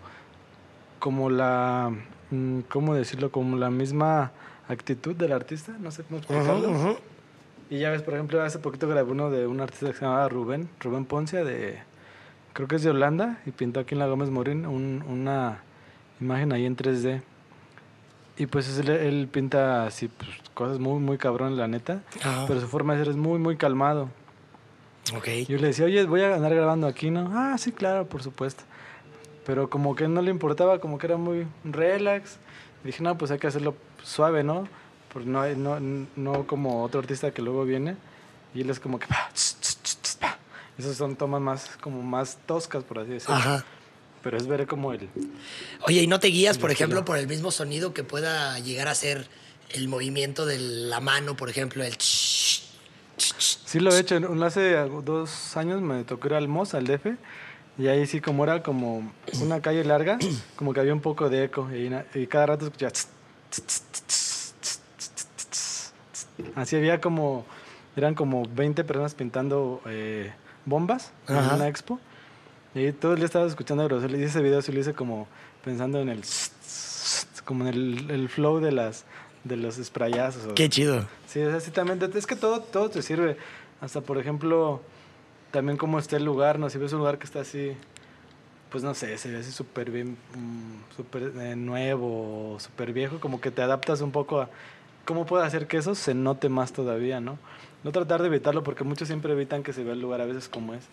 como la, mm, ¿cómo decirlo? Como la misma actitud del artista, no sé cómo explicarlo. Y ya ves, por ejemplo, hace poquito grabé uno de un artista que se llamaba Rubén, Rubén Poncia, de, creo que es de Holanda, y pintó aquí en la Gómez Morín un, una imagen ahí en 3D. Y pues él, él pinta así, pues, cosas muy, muy cabrón, la neta. Ajá. Pero su forma de ser es muy, muy calmado. Ok. Yo le decía, oye, voy a andar grabando aquí, ¿no? Ah, sí, claro, por supuesto. Pero como que no le importaba, como que era muy relax. Dije, no, pues hay que hacerlo suave, ¿no? Porque no, no, no como otro artista que luego viene y él es como que... Esas son tomas más, como más toscas, por así decirlo. Ajá. Pero es ver como el... Oye, ¿y no te guías, por ejemplo, por el mismo sonido que pueda llegar a ser el movimiento de la mano, por ejemplo, el... Sí lo he hecho. Hace dos años me tocó ir al MOS, al DF. Y ahí sí, como era como una calle larga, como que había un poco de eco. Y, y cada rato escuchaba... Tss, tss, tss, Así había como... Eran como 20 personas pintando eh, bombas Ajá. en una expo. Y todo el día estaba escuchando a Grosso. Y ese video sí lo hice como pensando en el... Como en el, el flow de las de los sprayazos. Qué chido. Sí, o sea, sí, también. Es que todo, todo te sirve. Hasta, por ejemplo también cómo está el lugar, ¿no? Si ves un lugar que está así, pues no sé, se ve así súper bien, mm, súper eh, nuevo, súper viejo, como que te adaptas un poco a cómo puede hacer que eso se note más todavía, ¿no? No tratar de evitarlo porque muchos siempre evitan que se vea el lugar a veces como es.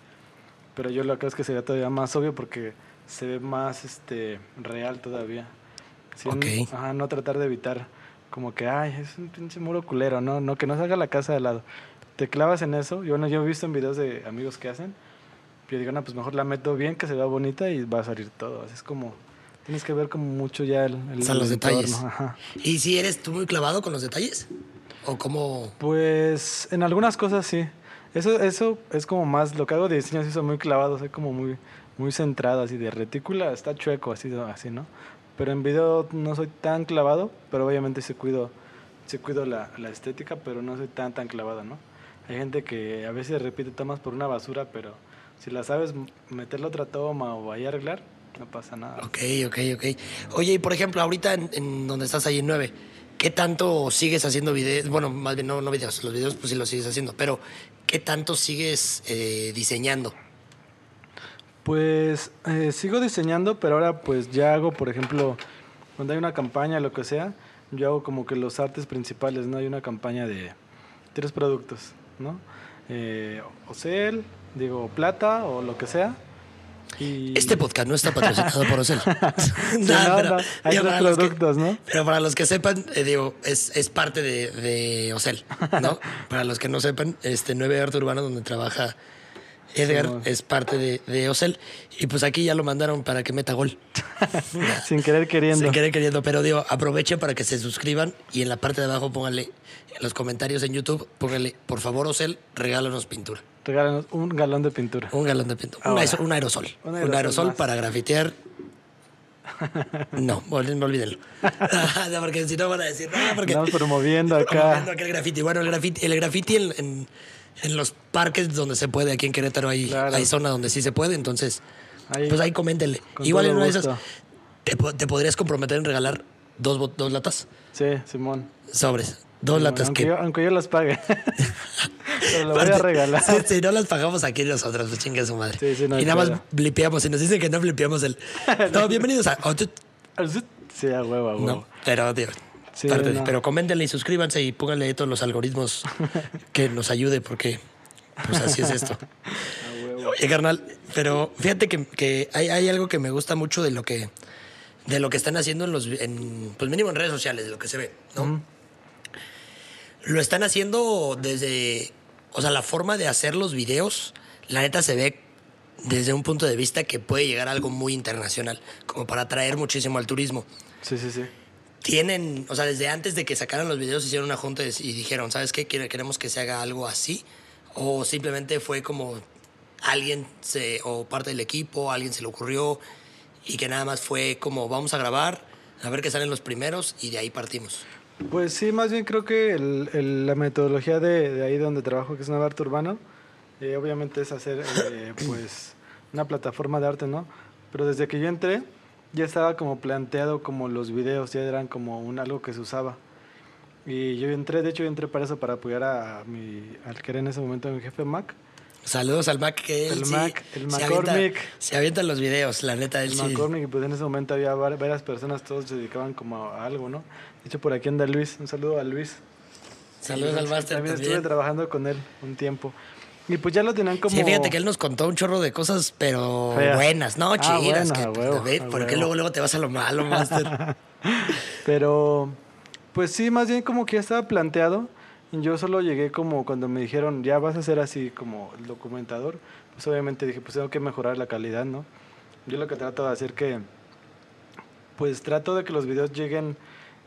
Pero yo lo que creo es que se vea todavía más obvio porque se ve más este real todavía. Sí, Ok. Ajá, no tratar de evitar como que, ay, es un pinche muro culero, no, no, que no salga la casa de lado. Te clavas en eso. Yo, bueno, yo he visto en videos de amigos que hacen. Yo digo, no, pues mejor la meto bien, que se vea bonita y va a salir todo. Así es como, tienes que ver como mucho ya el, el O sea, los detalles. ajá. ¿Y si eres tú muy clavado con los detalles? ¿O cómo...? Pues en algunas cosas sí. Eso, eso es como más, lo que hago de diseño sí soy muy clavado, soy como muy, muy centrado, así de retícula, está chueco, así, así, ¿no? Pero en video no soy tan clavado, pero obviamente sí cuido, sí cuido la, la estética, pero no soy tan, tan clavado, ¿no? Hay gente que a veces repite tomas por una basura, pero si la sabes meterle otra toma o ahí arreglar, no pasa nada. Ok, ok, ok. Oye, y por ejemplo, ahorita en, en donde estás ahí en 9, ¿qué tanto sigues haciendo videos? Bueno, más bien no, no videos, los videos pues sí los sigues haciendo, pero ¿qué tanto sigues eh, diseñando? Pues eh, sigo diseñando, pero ahora pues ya hago, por ejemplo, cuando hay una campaña, lo que sea, yo hago como que los artes principales, ¿no? Hay una campaña de tres productos, ¿no? Eh, Ocel, digo, plata o lo que sea. Y... Este podcast no está patrocinado por Ocel. No, hay que- productos, ¿no? Pero para los que sepan, eh, digo, es, es parte de, de Ocel, ¿no? para los que no sepan, este 9 Arte Urbano, donde trabaja Edgar, es parte de, de Ocel. Y pues aquí ya lo mandaron para que meta gol. Sin querer queriendo. Sin querer queriendo, pero digo, aprovechen para que se suscriban y en la parte de abajo pónganle, en los comentarios en YouTube, pónganle, por favor, Ocel, regálanos pintura. Regálanos un galón de pintura. Un galón de pintura. Un, Ahora. aerosol, un aerosol. Un para grafitear. No, ol- no olvídenlo. Porque si no van a decir, no, porque. Estamos promoviendo acá. promoviendo aquel graffiti. Bueno, el graffiti, el graffiti en, en- en los parques donde se puede, aquí en Querétaro hay, Claro. hay zona donde sí se puede, entonces, Ahí, pues ahí coméntenle. Igual en una de esas, te, te podrías comprometer en regalar dos, dos latas Sí, Simón. sobres. Dos Simón, latas aunque que. Yo, aunque yo las pague. Pero lo voy a regalar. Si, si no las pagamos aquí nosotros, pues chingue su madre. Sí, sí, no y nada más blipeamos. Si nos dicen que no blipeamos el. No, bienvenidos a. Sí, a huevo, a huevo. No, pero, tío, Sí, no. pero coméntenle y suscríbanse y pónganle todos los algoritmos que nos ayude porque pues así es esto. Oye, carnal, pero fíjate que, que hay, hay algo que me gusta mucho de lo que de lo que están haciendo en los en, pues mínimo en redes sociales, de lo que se ve, ¿no? Lo están haciendo desde o sea, la forma de hacer los videos, la neta se ve desde un punto de vista que puede llegar a algo muy internacional, como para atraer muchísimo al turismo Sí, sí, sí. Tienen, o sea, desde antes de que sacaran los videos hicieron una junta y dijeron, ¿sabes qué? Quere- Queremos que se haga algo así. O simplemente fue como alguien se, o parte del equipo, alguien se le ocurrió y que nada más fue como vamos a grabar, a ver qué salen los primeros y de ahí partimos. Pues sí, más bien creo que el, el- la metodología de, de ahí donde trabajo, que es Nuevo Arte Urbano, eh, obviamente es hacer eh, pues una plataforma de arte, ¿no? Pero desde que yo entré, ya estaba como planteado como los videos, ya eran como un algo que se usaba. Y yo entré, de hecho yo entré para eso, para apoyar a mi, al que era en ese momento mi jefe Mac. Saludos al Mac, que él El sí Mac, el McCormick. se avientan los videos, la neta, él El sí. McCormick, y pues en ese momento había var- varias personas, todos se dedicaban como a algo, ¿no? De hecho por aquí anda Luis, un saludo a Luis. Saludos al Master También también. estuve trabajando con él un tiempo. Y pues ya lo tenían como... Sí, fíjate que él nos contó un chorro de cosas, pero buenas, no Ah, chidas. buenas, que, pues, huevo, ¿Por qué luego, luego te vas a lo malo, Master? Pero, pues sí, más bien como que ya estaba planteado. Y Yo solo llegué como cuando me dijeron, ya vas a ser así como el documentador. Pues obviamente dije, pues tengo que mejorar la calidad, ¿no? Yo lo que trato de hacer que, pues trato de que los videos lleguen,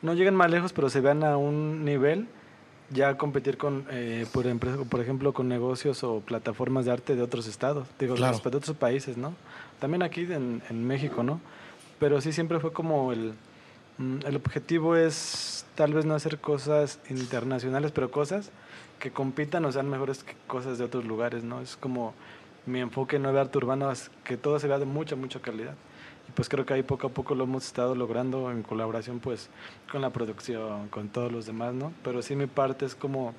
no lleguen más lejos, pero se vean a un nivel, ya competir con, eh, por, empresa, por ejemplo, con negocios o plataformas de arte de otros estados, digo, Claro. de otros países, ¿no? También aquí en, en México, ¿no? Pero sí siempre fue como el, mm, el objetivo es tal vez no hacer cosas internacionales, pero cosas que compitan o sean mejores que cosas de otros lugares, ¿no? Es como mi enfoque en Nueva Arte Urbano, es que todo se vea de mucha, mucha calidad. Pues creo que ahí poco a poco lo hemos estado logrando en colaboración pues con la producción, con todos los demás, ¿no? Pero sí mi parte es como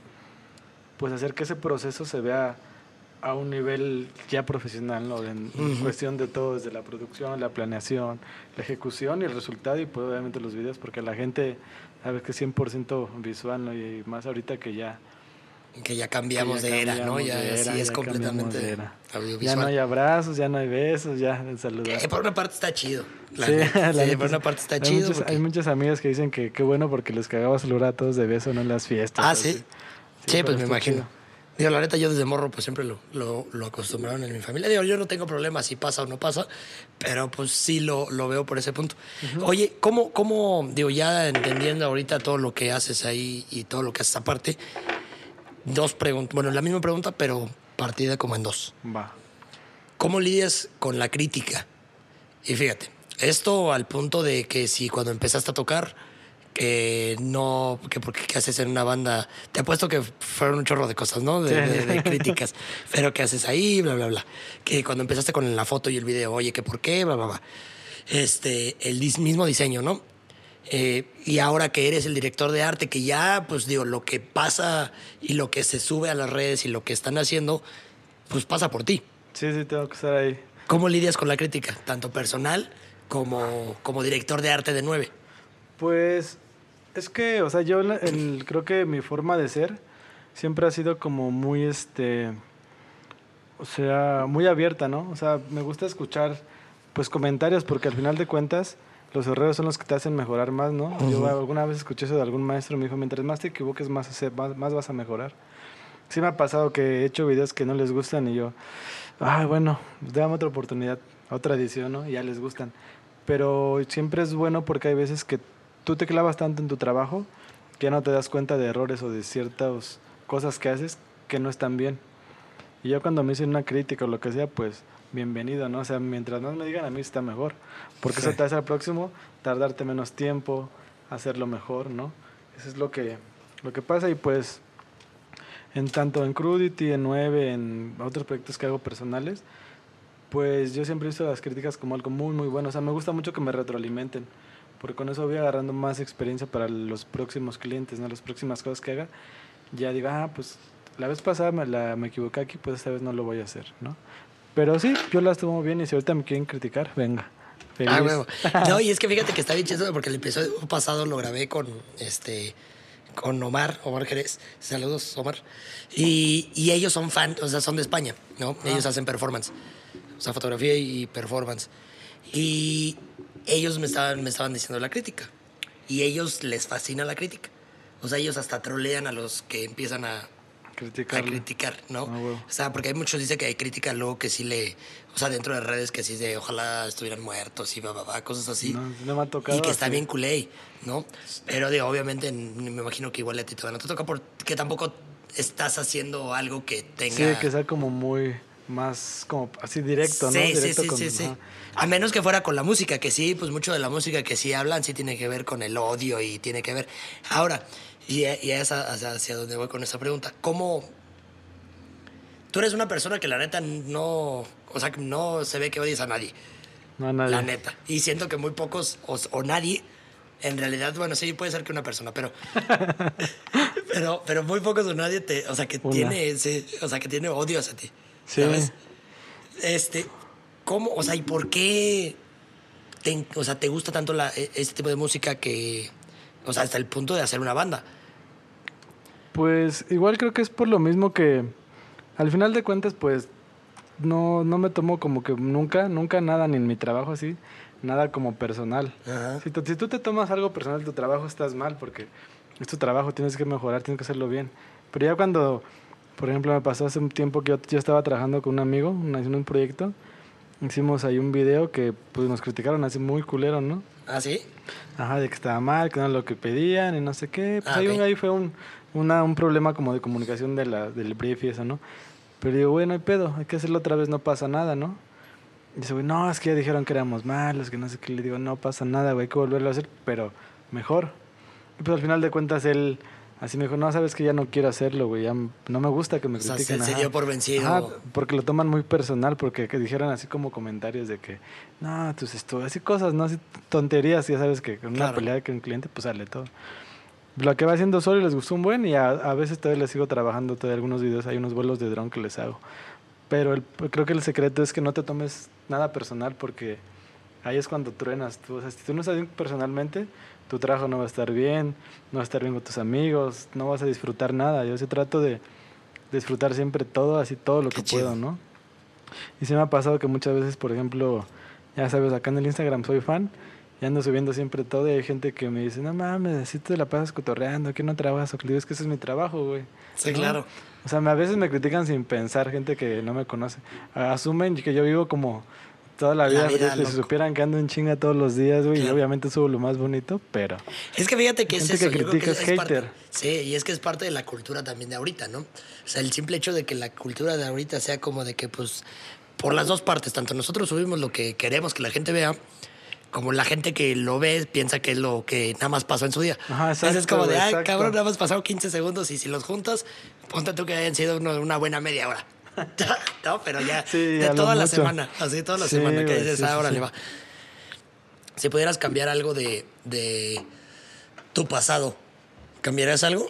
pues hacer que ese proceso se vea a un nivel ya profesional, ¿no? En, cuestión de todo, desde la producción, la planeación, la ejecución y el resultado y pues obviamente los videos, porque la gente sabe que es 100% visual, ¿no? Y más ahorita que ya, que ya cambiamos que ya de era, ¿no? Ya, de era, sí, es ya completamente de era. ya no hay abrazos, ya no hay besos, ya saludar. Eh, por una parte está chido. La Sí, la por una parte está hay chido. Porque- Hay muchas amigas que dicen que qué bueno porque les cagaba saludar a todos de beso ¿no? en las fiestas. Ah, sí. Sí, pues me imagino. chido. Digo, la neta, yo desde morro, pues siempre lo, lo, lo acostumbraron en mi familia. Digo, yo no tengo problema si pasa o no pasa, pero pues sí lo, lo veo por ese punto. Oye, ¿cómo, ¿cómo, digo, ya entendiendo ahorita todo lo que haces ahí y todo lo que haces aparte, dos preguntas, bueno, la misma pregunta, pero partida como en dos. Va. ¿Cómo lidias con la crítica? Y fíjate, esto al punto de que si cuando empezaste a tocar, que no, que porque qué haces en una banda, te apuesto que fueron un chorro de cosas, ¿no? De, Sí. de- de críticas. Pero qué haces ahí, bla, bla, bla. Que cuando empezaste con la foto y el video, oye, que por qué, bla, bla, bla. Este, el mismo diseño, ¿no? Eh, y ahora que eres el director de arte, que ya, pues digo, lo que pasa y lo que se sube a las redes y lo que están haciendo, pues pasa por ti. Sí, sí, tengo que estar ahí. ¿Cómo lidias con la crítica, tanto personal como, como director de arte de nueve? Pues es que, o sea, yo el- creo que mi forma de ser siempre ha sido como muy, este, o sea, muy abierta, ¿no? O sea, me gusta escuchar, pues, comentarios porque al final de cuentas los errores son los que te hacen mejorar más, ¿no? Yo alguna vez escuché eso de algún maestro, me dijo, mientras más te equivoques, más, hace- más, más vas a mejorar. Sí me ha pasado que he hecho videos que no les gustan y yo, ay, bueno, dame otra oportunidad, otra edición, ¿no? Y ya les gustan. Pero siempre es bueno porque hay veces que tú te clavas tanto en tu trabajo que ya no te das cuenta de errores o de ciertas cosas que haces que no están bien. Y yo cuando me dicen una crítica o lo que sea, pues bienvenido, ¿no? O sea, mientras más me digan a mí está mejor. Porque eso Sí. te hace al próximo tardarte menos tiempo, hacerlo mejor, ¿no? Eso es lo que, lo que pasa y pues en tanto en Crudity, en 9, en otros proyectos que hago personales, pues yo siempre he visto las críticas como algo muy, muy bueno. O sea, me gusta mucho que me retroalimenten, porque con eso voy agarrando más experiencia para los próximos clientes, ¿no? Las próximas cosas que haga. Ya digo, ah, pues la vez pasada me, la, me equivoqué aquí, pues esta vez no lo voy a hacer, ¿no? Pero sí, yo las tomo bien y si ahorita me quieren criticar, venga. Feliz. Ah, huevo. No, y es que fíjate que está bien chido porque el episodio pasado lo grabé con este con Omar, Omar Jerez. Saludos, Omar. Y, y ellos son fan, o sea, son de España, ¿no? Ellos hacen performance. O sea, fotografía y performance. Y ellos me estaban, me estaban diciendo la crítica. Y ellos les fascina la crítica. O sea, ellos hasta trolean a los que empiezan a, a Criticarlo. criticar, ¿no? Ah. O sea, porque hay muchos dicen que hay crítica luego que sí le, o sea, dentro de redes que sí de ojalá estuvieran muertos y bla, cosas así. No, no me ha tocado y que está bien culé, ¿no? Pero digo, obviamente me imagino que igual a ti todavía no te toca porque tampoco estás haciendo algo que tenga... Sí, que sea como muy más como así directo, ¿no? Sí, sí, Directo sí, con- sí, sí. ajá. A menos que fuera con la música, que sí, pues mucho de la música que sí hablan sí tiene que ver con el odio y tiene que ver. Ahora, y, y es a- hacia, hacia donde voy con esta pregunta, ¿cómo... Tú eres una persona que la neta no... O sea, no se ve que odies a nadie, No, nadie. la neta. Y siento que muy pocos, o, o nadie, en realidad, bueno, sí, puede ser que una persona, pero... pero, pero muy pocos o nadie te... O sea, que Una. tiene ese... O sea, que tiene odio hacia ti. Sí. ¿Sabes? Este, ¿cómo? O sea, ¿y por qué te, o sea, te gusta tanto la, e- este tipo de música que, o sea, hasta el punto de hacer una banda? Pues igual creo que es por lo mismo que al final de cuentas pues no, no me tomo como que nunca, nunca nada, ni en mi trabajo así, nada como personal. Ajá. Si, tú- si tú te tomas algo personal de tu trabajo estás mal porque es tu trabajo, tienes que mejorar, tienes que hacerlo bien. Pero ya cuando, por ejemplo, me pasó hace un tiempo que yo, yo estaba trabajando con un amigo, haciendo un proyecto, hicimos ahí un video que pues nos criticaron así muy culero, ¿no? ¿Ah, sí? Ajá, de que estaba mal, que no era lo que pedían y no sé qué. Pues Ah, ahí, fue un, una- un problema como de comunicación de la, del brief y eso, ¿no? Pero digo, bueno, hay pedo, hay que hacerlo otra vez, no pasa nada, ¿no? Y dice, güey, no, es que ya dijeron que éramos malos, que no sé qué. Le digo, no pasa nada, güey, hay que volverlo a hacer, pero mejor. Y pues al final de cuentas él así me dijo, no, sabes que ya no quiero hacerlo, güey, ya no me gusta que me O sea, critiquen. se- se ajá". dio por vencido. Ajá, porque lo toman muy personal, porque que dijeron así como comentarios de que, no, tus estudios, así cosas, ¿no? Así tonterías, ya sabes que con una Claro. pelea con un cliente, pues sale todo. Lo que va haciendo solo les gustó un buen y a, a veces todavía les sigo trabajando todavía algunos videos, hay unos vuelos de dron que les hago. Pero el- creo que el secreto es que no te tomes nada personal porque ahí es cuando truenas. Tú, o sea, si tú no estás bien personalmente, tu trabajo no va a estar bien, no va a estar bien con tus amigos, no vas a disfrutar nada. Yo sí trato de disfrutar siempre todo, así todo lo Qué que chido. puedo, ¿no? Y se me ha pasado que muchas veces, por ejemplo, ya sabes, acá en el Instagram soy fan y ando subiendo siempre todo y hay gente que me dice, no mames, así te la pasas cotorreando, que no trabajas, o que digo, es que ese es mi trabajo, güey. Sí, ¿no? claro. O sea, a veces me critican sin pensar, gente que no me conoce. Asumen que yo vivo como toda la La vida, vida, si supieran que ando en chinga todos los días, güey, y Claro. obviamente subo lo más bonito, pero... Es que fíjate que es eso. que critica es parte- hater. sí, y es que es parte de la cultura también de ahorita, ¿no? O sea, el simple hecho de que la cultura de ahorita sea como de que, pues, por las dos partes, tanto nosotros subimos lo que queremos que la gente vea, como la gente que lo ve piensa que es lo que nada más pasó en su día. Ajá, Entonces es exacto, como de, exacto. cabrón, nada más pasaron 15 segundos y si los juntas, ponte tú que hayan sido una buena media hora. no, pero ya, Sí, de toda la mucho. semana, así toda la Sí, semana, que dices, ah, órale, sí. va. Si pudieras cambiar algo de, de tu pasado, ¿cambiarías algo?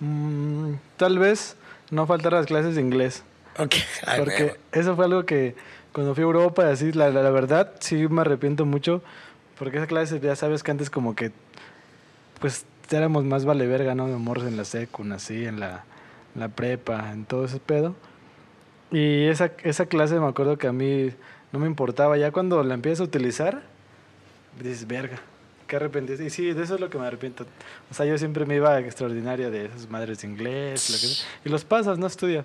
mm, tal vez no faltar las clases de inglés. Ok. Ay, Porque eso fue algo que cuando fui a Europa, así, la, la, la verdad, sí me arrepiento mucho. Porque esa clase, ya sabes que antes como que, pues, éramos más vale verga, ¿no? De morros en la secu, así, en la, en la prepa, en todo ese pedo. Y esa, esa clase me acuerdo que a mí no me importaba. Ya cuando la empiezas a utilizar, dices, verga, qué arrepentido. Y sí, de eso es lo que me arrepiento. O sea, yo siempre me iba a extraordinaria de esas madres de inglés, lo que sea. Y los pasas, no estudias.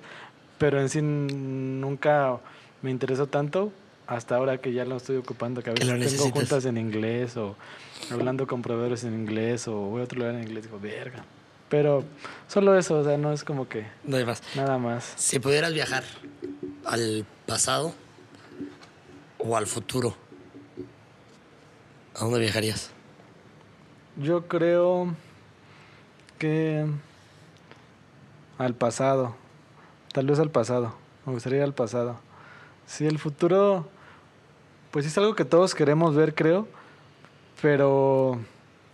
Pero en sí nunca me interesó tanto hasta ahora que ya lo estoy ocupando, que a veces tengo necesitas. juntas en inglés o hablando con proveedores en inglés o voy a otro lugar en inglés, digo, verga. Pero solo eso, o sea, no es como que No hay más. nada más. Si pudieras viajar al pasado o al futuro, ¿a dónde viajarías? Yo creo que al pasado, tal vez al pasado, me gustaría ir al pasado. Sí, el futuro, pues es algo que todos queremos ver, creo, pero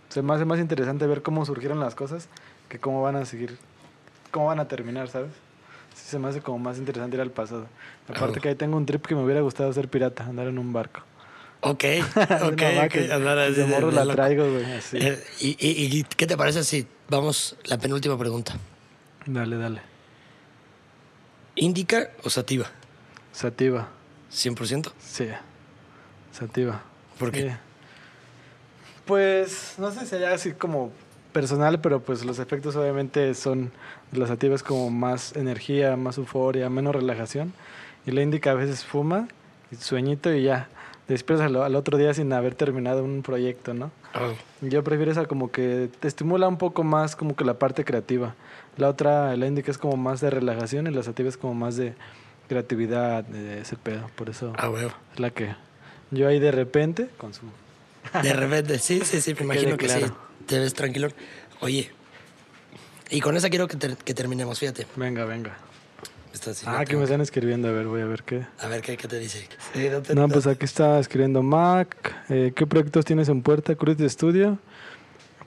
se me hace más interesante ver cómo surgieron las cosas que cómo van a seguir, cómo van a terminar, ¿sabes? Sí, se me hace como más interesante ir al pasado. Aparte Ah. que ahí tengo un trip que me hubiera gustado ser pirata, andar en un barco. Ok, ok, va ok. que andar así de morro de la traigo, güey. Eh, y, y- y qué te parece si vamos la penúltima pregunta? Dale, dale. ¿Indica o sativa? Sativa. 100%. Sí. Sativa. ¿Por qué? Pues no sé si haya así como personal, pero pues los efectos obviamente son de la sativa es como más energía, más euforia, menos relajación. Y la indica a veces fuma, sueñito y ya. Despiertas al, al otro día sin haber terminado un proyecto, ¿no? Oh, Yo prefiero esa como que te estimula un poco más como que la parte creativa. La otra, la indica es como más de relajación y la sativa es como más de creatividad, de ese pedo. Por eso Ah, huevo. es la que yo ahí de repente consumo. De repente, sí, sí, sí, me Que imagino que sí. Te ves tranquilo. Oye, y con esa quiero que, ter- que terminemos, fíjate. Venga, venga. Ah, tengo. me están escribiendo, a ver, voy a ver qué. A ver, ¿qué, qué te dice? Sí, no te- No, pues aquí está escribiendo Mac. Eh, ¿Qué proyectos tienes en puerta? Cruz de estudio.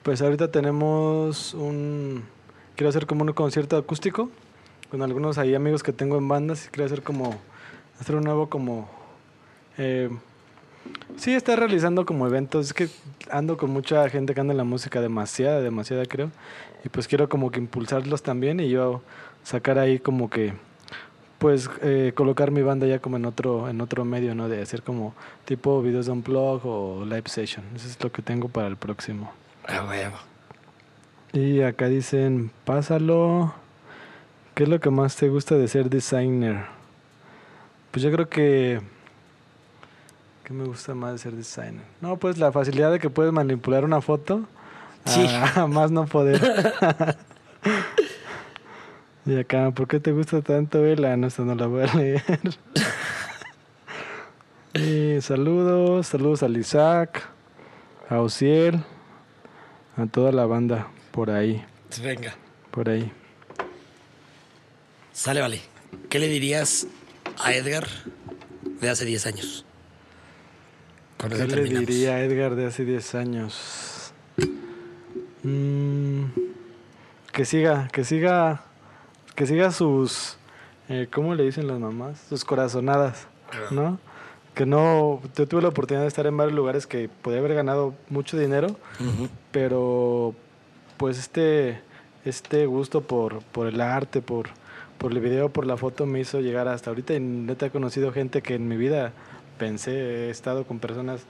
Pues ahorita tenemos un... Quiero hacer como un concierto acústico con algunos ahí amigos que tengo en bandas. y Quiero hacer como... Hacer un nuevo como... eh, sí, está realizando como eventos. Es que ando con mucha gente que anda en la música, demasiada, demasiada creo. Y pues quiero como que impulsarlos también y yo sacar ahí como que pues eh, colocar mi banda ya como en otro en otro medio, ¿no? De hacer como tipo videos de unplug o live session. Eso es lo que tengo para el próximo. Ah, huevo. Y acá dicen, pásalo. ¿Qué es lo que más te gusta de ser designer? Pues yo creo que... ¿Qué me gusta más de ser designer? No, pues la facilidad de que puedes manipular una foto. Sí. A, a más no poder. y acá, ¿por qué te gusta tanto Vela? No, esta no la voy a leer. y saludos, saludos al Isaac, a Ociel, a toda la banda por ahí, Venga. por ahí. Sale, vale. ¿Qué le dirías a Edgar de hace 10 años? Con ¿Qué le diría a Edgar de hace 10 años? Mm, que siga, que siga, que siga sus, eh, ¿cómo le dicen las mamás? Sus corazonadas, ¿no? Que no, yo tuve la oportunidad de estar en varios lugares que podía haber ganado mucho dinero, Ujú. pero pues este, este gusto por, por el arte, por, por el video, por la foto me hizo llegar hasta ahorita y neta he conocido gente que en mi vida pensé, he estado con personas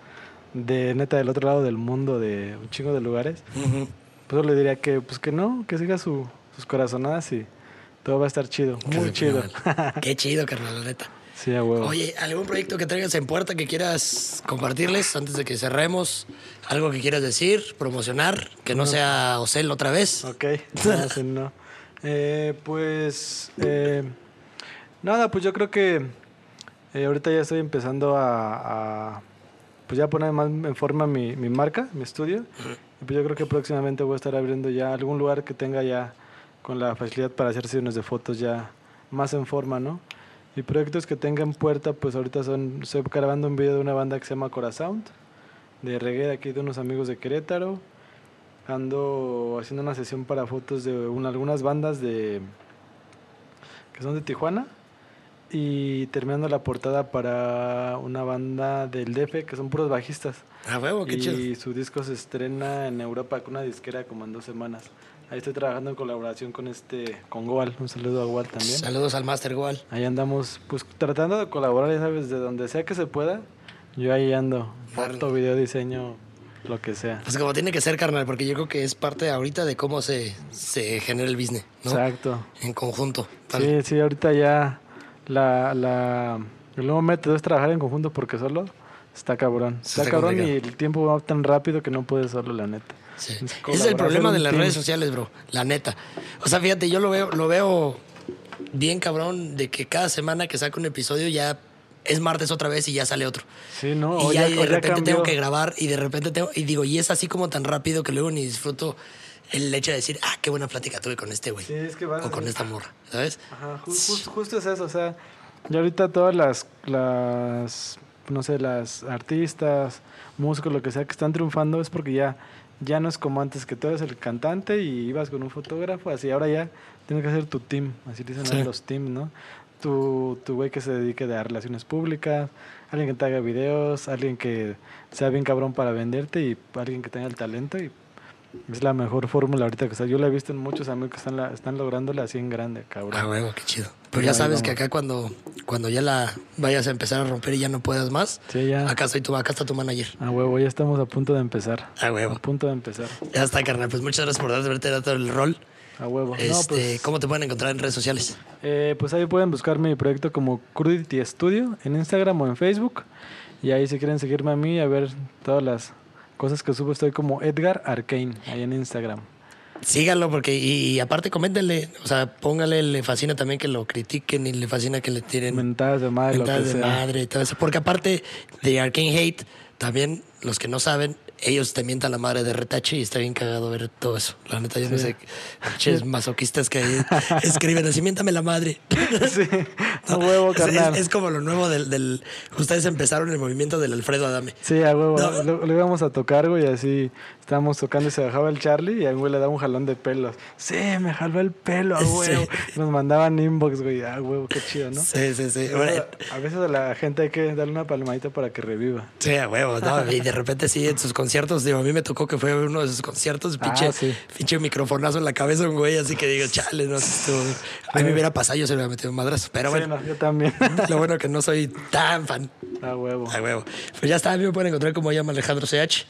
de neta del otro lado del mundo, de un chingo de lugares. Pues yo le diría que pues que no, que siga su, sus corazonadas y todo va a estar chido, muy chido. Qué chido, carnal, la neta. Sí, a huevo. Oye, ¿algún proyecto que traigas en puerta que quieras compartirles antes de que cerremos? ¿Algo que quieras decir, promocionar? Que no sea Ocel otra vez. Ok, no. Eh, pues eh, nada, pues yo creo que eh, ahorita ya estoy empezando a, a, pues ya poner más en forma mi, mi marca, mi estudio. Y pues yo creo que próximamente voy a estar abriendo ya algún lugar que tenga ya con la facilidad para hacer sesiones de fotos ya más en forma, ¿no? Y proyectos que tenga en puerta, pues ahorita son, estoy grabando un video de una banda que se llama Corasound, de reggae de aquí de unos amigos de Querétaro. Ando haciendo una sesión para fotos de un- algunas bandas de que son de Tijuana y terminando la portada para una banda del DF que son puros bajistas. Ah, huevo, qué y chido. su disco se estrena en Europa con una disquera como en dos semanas. Ahí estoy trabajando en colaboración con este con Goal. Un saludo a Goal también. Saludos al Master Goal. Ahí andamos, pues tratando de colaborar, ya sabes, de donde sea que se pueda. Yo ahí ando, foto, video, diseño, lo que sea. Pues como tiene que ser, carnal, porque yo creo que es parte ahorita de cómo se, se genera el business, ¿no? Exacto. En conjunto. Sí, sí, ahorita ya la, la, el nuevo método es trabajar en conjunto porque solo está cabrón. Está, está cabrón y el tiempo va tan rápido que no puedes solo, la neta. Sí. Es Ese es el problema de las team. redes sociales, bro. La neta. O sea, fíjate, yo lo veo, lo veo bien cabrón de que cada semana que saco un episodio ya es martes otra vez y ya sale otro. Sí, no, y ya, de ya repente tengo que grabar y de repente tengo y digo, y es así como tan rápido que luego ni disfruto el hecho de decir, ah, qué buena plática tuve con este güey. Sí, es que o con esta morra, ¿sabes? Ajá, ju- jus- justo es eso, o sea, ya ahorita todas las, las, no sé, las artistas, músicos, lo que sea, que están triunfando es porque ya, ya no es como antes, que tú eres el cantante y ibas con un fotógrafo, así, ahora ya tienes que hacer tu team, así dicen Sí. los teams, ¿no? Tu, tu güey que se dedique a relaciones públicas, alguien que te haga videos, alguien que sea bien cabrón para venderte y alguien que tenga el talento y es la mejor fórmula ahorita que está. Yo la he visto en muchos amigos que están, la, están lográndola así en grande, cabrón. Ah, huevo, qué chido. Pero ya sabes que acá cuando, cuando ya la vayas a empezar a romper y ya no puedas más, Sí, ya. acá estoy tu, acá está tu manager. A huevo, ya estamos a punto de empezar. A A huevo. punto de empezar. Ya está, carnal. Pues muchas gracias por haberte dado el rol. A huevo. Este, no, pues, ¿Cómo te pueden encontrar en redes sociales? eh, pues ahí pueden buscar mi proyecto como Crudity Studio en Instagram o en Facebook. Y ahí si quieren seguirme a mí, a ver todas las cosas que subo, estoy como Edgar Arcane ahí en Instagram. síganlo porque y, aparte coméntenle, o sea, póngale, le fascina también que lo critiquen y le fascina que le tiren mentadas de madre, mentadas lo que de sea. madre y todo eso, porque aparte de Arcane Hate, también los que no saben, ellos te mientan la madre de retache y está bien cagado ver todo eso. La neta, yo no sé, pinches masoquistas que escriben así, miéntame la madre. Sí, a huevo, carnal. Es, es como lo nuevo del, del- Ustedes empezaron el movimiento del Alfredo Adame. Sí, a huevo. No. Lo, lo íbamos a tocar, güey, así estábamos tocando y se bajaba el Charlie y a un güey le daba un jalón de pelos. Sí, me jaló el pelo, a huevo. Sí. Nos mandaban inbox, güey, a huevo, qué chido, ¿no? Sí, sí, sí. Bueno, A veces a la gente hay que darle una palmadita para que reviva. Sí, a huevo, ¿no? Y de repente sí, en sus conciertos, digo, a mí me tocó que fue uno de sus conciertos, pinche, Ah, sí. pinche microfonazo en la cabeza un güey, así que digo, chale, no sé, A mí me hubiera pasado, yo se me hubiera metido un madrazo, pero Sí, bueno, no, yo también. lo bueno que no soy tan fan. a huevo. A huevo. Pues ya está, a mí me pueden encontrar como llama Alejandro CH,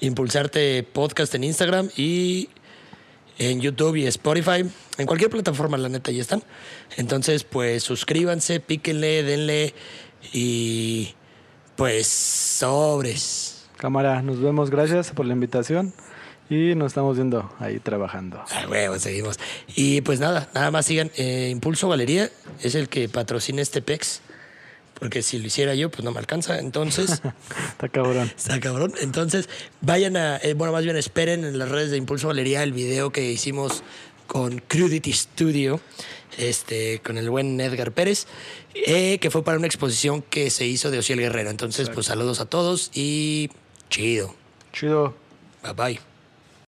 Impulsarte Podcast en Instagram y en YouTube y Spotify, en cualquier plataforma, la neta, ya están. Entonces, pues suscríbanse, píquenle, denle y pues sobres. Cámara, nos vemos. Gracias por la invitación. Y nos estamos viendo ahí trabajando. A huevo, seguimos. Y pues nada, nada más sigan. eh, Impulso Galería es el que patrocina este PEX. Porque si lo hiciera yo, pues no me alcanza. Entonces, Está cabrón. Está cabrón. Entonces, vayan a, eh, bueno, más bien esperen en las redes de Impulso Galería el video que hicimos con Crudity Studio, este, con el buen Edgar Pérez, eh, que fue para una exposición que se hizo de Ociel Guerrero. Entonces, pues saludos a todos y chido. Chido. Bye bye.